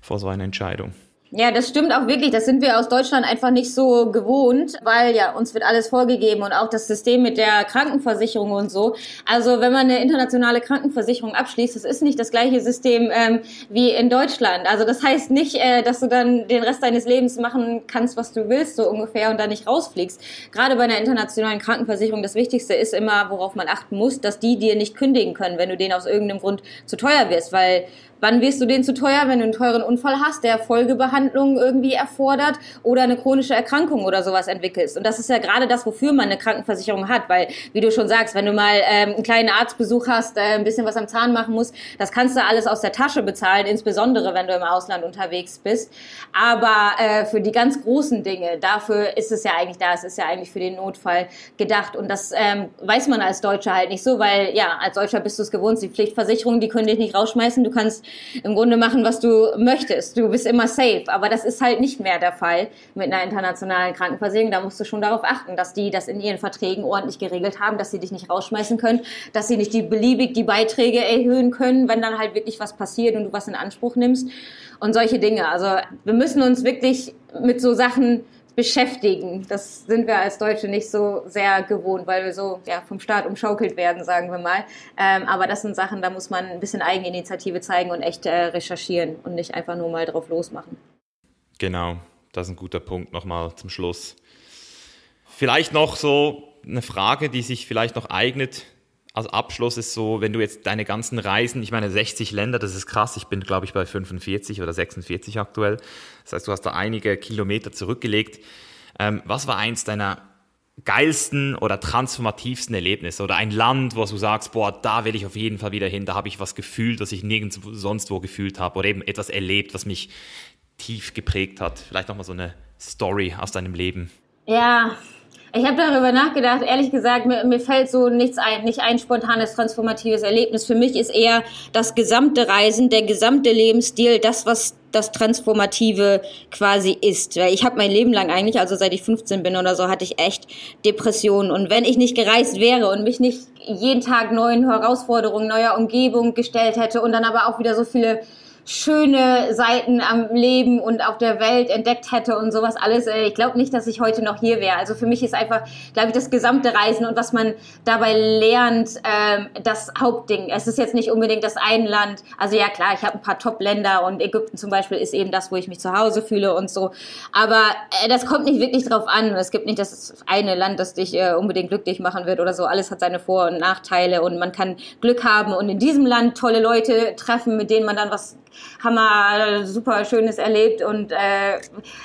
vor so einer Entscheidung. Ja, das stimmt auch wirklich. Das sind wir aus Deutschland einfach nicht so gewohnt, weil ja, uns wird alles vorgegeben und auch das System mit der Krankenversicherung und so. Also wenn man eine internationale Krankenversicherung abschließt, das ist nicht das gleiche System ähm, wie in Deutschland. Also das heißt nicht, äh, dass du dann den Rest deines Lebens machen kannst, was du willst, so ungefähr, und da nicht rausfliegst. Gerade bei einer internationalen Krankenversicherung, das Wichtigste ist immer, worauf man achten muss, dass die dir nicht kündigen können, wenn du denen aus irgendeinem Grund zu teuer wirst, weil Wann wirst du den zu teuer, wenn du einen teuren Unfall hast, der Folgebehandlung irgendwie erfordert oder eine chronische Erkrankung oder sowas entwickelst? Und das ist ja gerade das, wofür man eine Krankenversicherung hat, weil, wie du schon sagst, wenn du mal ähm, einen kleinen Arztbesuch hast, äh, ein bisschen was am Zahn machen musst, das kannst du alles aus der Tasche bezahlen, insbesondere wenn du im Ausland unterwegs bist. Aber äh, für die ganz großen Dinge, dafür ist es ja eigentlich da, es ist ja eigentlich für den Notfall gedacht. Und das ähm, weiß man als Deutscher halt nicht so, weil ja, als Deutscher bist du es gewohnt, die Pflichtversicherung, die können dich nicht rausschmeißen, du kannst im Grunde machen, was du möchtest. Du bist immer safe. Aber das ist halt nicht mehr der Fall mit einer internationalen Krankenversicherung. Da musst du schon darauf achten, dass die das in ihren Verträgen ordentlich geregelt haben, dass sie dich nicht rausschmeißen können, dass sie nicht die beliebig die Beiträge erhöhen können, wenn dann halt wirklich was passiert und du was in Anspruch nimmst und solche Dinge. Also wir müssen uns wirklich mit so Sachen beschäftigen. Das sind wir als Deutsche nicht so sehr gewohnt, weil wir so ja, vom Staat umschaukelt werden, sagen wir mal. Ähm, aber das sind Sachen, da muss man ein bisschen Eigeninitiative zeigen und echt äh, recherchieren und nicht einfach nur mal drauf losmachen. Genau, das ist ein guter Punkt nochmal zum Schluss. Vielleicht noch so eine Frage, die sich vielleicht noch eignet als Abschluss ist so, wenn du jetzt deine ganzen Reisen, ich meine 60 Länder, das ist krass, ich bin glaube ich bei 45 oder 46 aktuell, das heißt du hast da einige Kilometer zurückgelegt. Ähm, was war eins deiner geilsten oder transformativsten Erlebnisse oder ein Land, wo du sagst, boah, da will ich auf jeden Fall wieder hin, da habe ich was gefühlt, das ich nirgends sonst wo gefühlt habe oder eben etwas erlebt, was mich tief geprägt hat. Vielleicht nochmal so eine Story aus deinem Leben. Ja, ich habe darüber nachgedacht, ehrlich gesagt, mir, mir fällt so nichts ein, nicht ein spontanes transformatives Erlebnis. Für mich ist eher das gesamte Reisen, der gesamte Lebensstil, das, was das Transformative quasi ist. Weil ich habe mein Leben lang eigentlich, also seit ich 15 bin oder so, hatte ich echt Depressionen. Und wenn ich nicht gereist wäre und mich nicht jeden Tag neuen Herausforderungen, neuer Umgebung gestellt hätte und dann aber auch wieder so viele schöne Seiten am Leben und auf der Welt entdeckt hätte und sowas alles. Äh, ich glaube nicht, dass ich heute noch hier wäre. Also für mich ist einfach, glaube ich, das gesamte Reisen und was man dabei lernt, ähm, das Hauptding. Es ist jetzt nicht unbedingt das ein Land. Also ja, klar, ich habe ein paar Top-Länder und Ägypten zum Beispiel ist eben das, wo ich mich zu Hause fühle und so. Aber äh, das kommt nicht wirklich drauf an. Es gibt nicht das eine Land, das dich äh, unbedingt glücklich machen wird oder so. Alles hat seine Vor- und Nachteile und man kann Glück haben und in diesem Land tolle Leute treffen, mit denen man dann was Hammer, super Schönes erlebt und äh,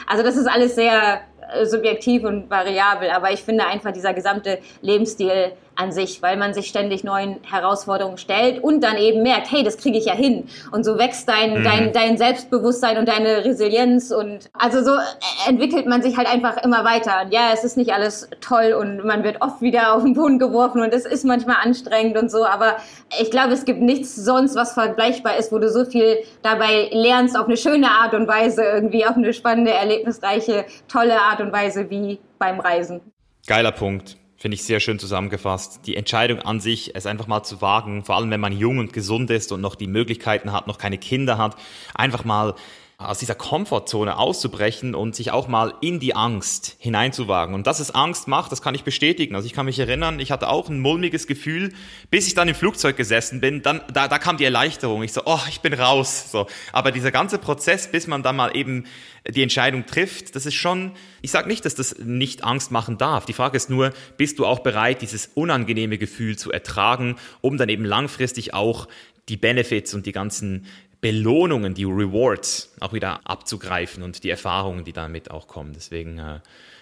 also das ist alles sehr äh, subjektiv und variabel, aber ich finde einfach dieser gesamte Lebensstil an sich, weil man sich ständig neuen Herausforderungen stellt und dann eben merkt, hey, das kriege ich ja hin. Und so wächst dein, mhm. dein, dein Selbstbewusstsein und deine Resilienz und also so entwickelt man sich halt einfach immer weiter. Und ja, es ist nicht alles toll und man wird oft wieder auf den Boden geworfen und es ist manchmal anstrengend und so, aber ich glaube, es gibt nichts sonst, was vergleichbar ist, wo du so viel dabei lernst auf eine schöne Art und Weise, irgendwie auf eine spannende, erlebnisreiche, tolle Art und Weise wie beim Reisen. Geiler Punkt. Finde ich sehr schön zusammengefasst. Die Entscheidung an sich, es einfach mal zu wagen, vor allem wenn man jung und gesund ist und noch die Möglichkeiten hat, noch keine Kinder hat, einfach mal aus dieser Komfortzone auszubrechen und sich auch mal in die Angst hineinzuwagen. Und dass es Angst macht, das kann ich bestätigen. Also ich kann mich erinnern, ich hatte auch ein mulmiges Gefühl, bis ich dann im Flugzeug gesessen bin, dann, da, da kam die Erleichterung. Ich so, oh, ich bin raus. So. Aber dieser ganze Prozess, bis man dann mal eben die Entscheidung trifft, das ist schon, ich sage nicht, dass das nicht Angst machen darf. Die Frage ist nur, bist du auch bereit, dieses unangenehme Gefühl zu ertragen, um dann eben langfristig auch die Benefits und die ganzen Belohnungen, die Rewards auch wieder abzugreifen und die Erfahrungen, die damit auch kommen. Deswegen äh,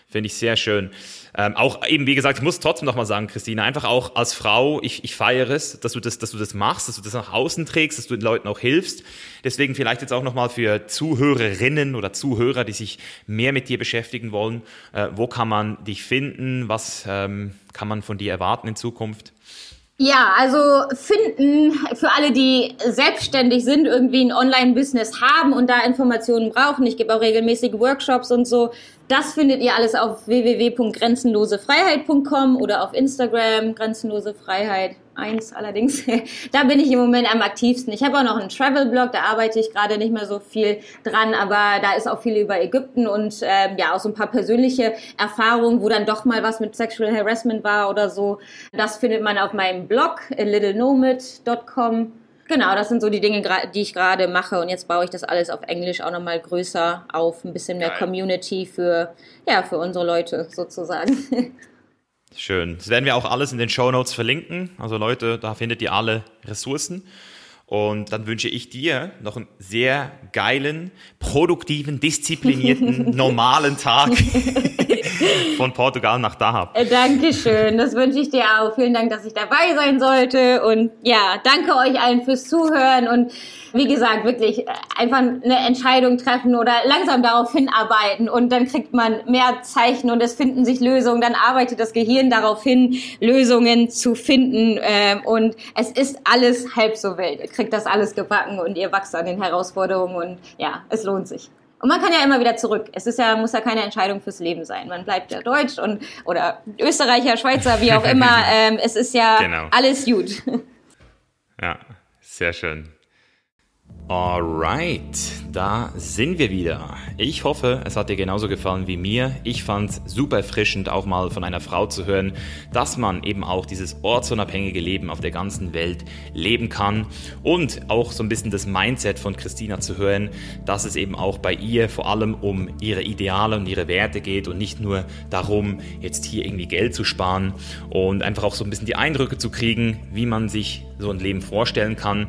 finde ich sehr schön. Ähm, auch eben, wie gesagt, ich muss trotzdem nochmal sagen, Christine, einfach auch als Frau, ich, ich feiere es, dass du, das, dass du das machst, dass du das nach außen trägst, dass du den Leuten auch hilfst. Deswegen vielleicht jetzt auch nochmal für Zuhörerinnen oder Zuhörer, die sich mehr mit dir beschäftigen wollen, äh, wo kann man dich finden, was ähm, kann man von dir erwarten in Zukunft? Ja, also finden für alle, die selbstständig sind, irgendwie ein Online-Business haben und da Informationen brauchen. Ich gebe auch regelmäßig Workshops und so. Das findet ihr alles auf www.grenzenlosefreiheit.com oder auf Instagram grenzenlosefreiheit. Eins allerdings. <laughs> da bin ich im Moment am aktivsten. Ich habe auch noch einen Travel-Blog, da arbeite ich gerade nicht mehr so viel dran, aber da ist auch viel über Ägypten und ähm, ja, auch so ein paar persönliche Erfahrungen, wo dann doch mal was mit Sexual Harassment war oder so. Das findet man auf meinem Blog, littlenomad.com. Genau, das sind so die Dinge, die ich gerade mache. Und jetzt baue ich das alles auf Englisch auch nochmal größer auf. Ein bisschen mehr Geil. Community für, ja, für unsere Leute sozusagen. <laughs> Schön. Das werden wir auch alles in den Show Notes verlinken. Also Leute, da findet ihr alle Ressourcen. Und dann wünsche ich dir noch einen sehr geilen, produktiven, disziplinierten, <laughs> normalen Tag <laughs> von Portugal nach Dahab. Äh, Dankeschön, das wünsche ich dir auch. Vielen Dank, dass ich dabei sein sollte. Und ja, danke euch allen fürs Zuhören. Und wie gesagt, wirklich äh, einfach eine Entscheidung treffen oder langsam darauf hinarbeiten. Und dann kriegt man mehr Zeichen und es finden sich Lösungen. Dann arbeitet das Gehirn darauf hin, Lösungen zu finden. Ähm, und es ist alles halb so wild. Ihr kriegt das alles gebacken und ihr wachst an den Herausforderungen. Und ja, es lohnt sich. Und man kann ja immer wieder zurück. Es ist ja, muss ja keine Entscheidung fürs Leben sein. Man bleibt ja Deutsch und oder Österreicher, Schweizer, wie auch <laughs> immer. ähm, es ist ja genau. alles gut. Ja, sehr schön. Alright, da sind wir wieder. Ich hoffe, es hat dir genauso gefallen wie mir. Ich fand es super erfrischend, auch mal von einer Frau zu hören, dass man eben auch dieses ortsunabhängige Leben auf der ganzen Welt leben kann und auch so ein bisschen das Mindset von Christina zu hören, dass es eben auch bei ihr vor allem um ihre Ideale und ihre Werte geht und nicht nur darum, jetzt hier irgendwie Geld zu sparen und einfach auch so ein bisschen die Eindrücke zu kriegen, wie man sich so ein Leben vorstellen kann.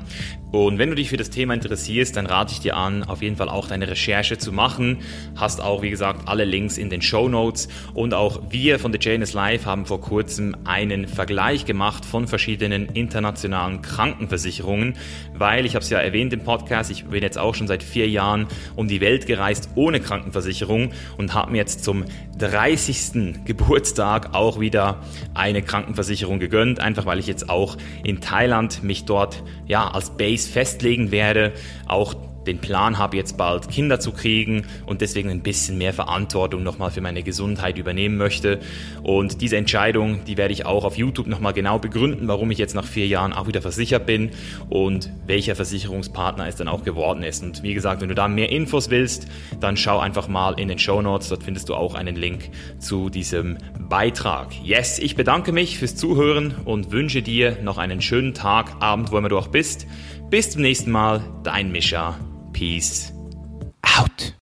Und wenn du dich für das Thema interessierst, dann rate ich dir an, auf jeden Fall auch deine Recherche zu machen. Hast auch, wie gesagt, alle Links in den Show Notes. Und auch wir von The Chain is Life haben vor kurzem einen Vergleich gemacht von verschiedenen internationalen Krankenversicherungen, weil ich habe es ja erwähnt im Podcast, ich bin jetzt auch schon seit vier Jahren um die Welt gereist ohne Krankenversicherung und habe mir jetzt zum 30. Geburtstag auch wieder eine Krankenversicherung gegönnt, einfach weil ich jetzt auch in Thailand mich dort ja als Base festlegen werde, auch den Plan habe, jetzt bald Kinder zu kriegen und deswegen ein bisschen mehr Verantwortung nochmal für meine Gesundheit übernehmen möchte. Und diese Entscheidung, die werde ich auch auf YouTube nochmal genau begründen, warum ich jetzt nach vier Jahren auch wieder versichert bin und welcher Versicherungspartner es dann auch geworden ist. Und wie gesagt, wenn du da mehr Infos willst, dann schau einfach mal in den Show Notes, dort findest du auch einen Link zu diesem Beitrag. Yes, ich bedanke mich fürs Zuhören und wünsche dir noch einen schönen Tag, Abend, wo immer du auch bist. Bis zum nächsten Mal, dein Mischa. Peace out.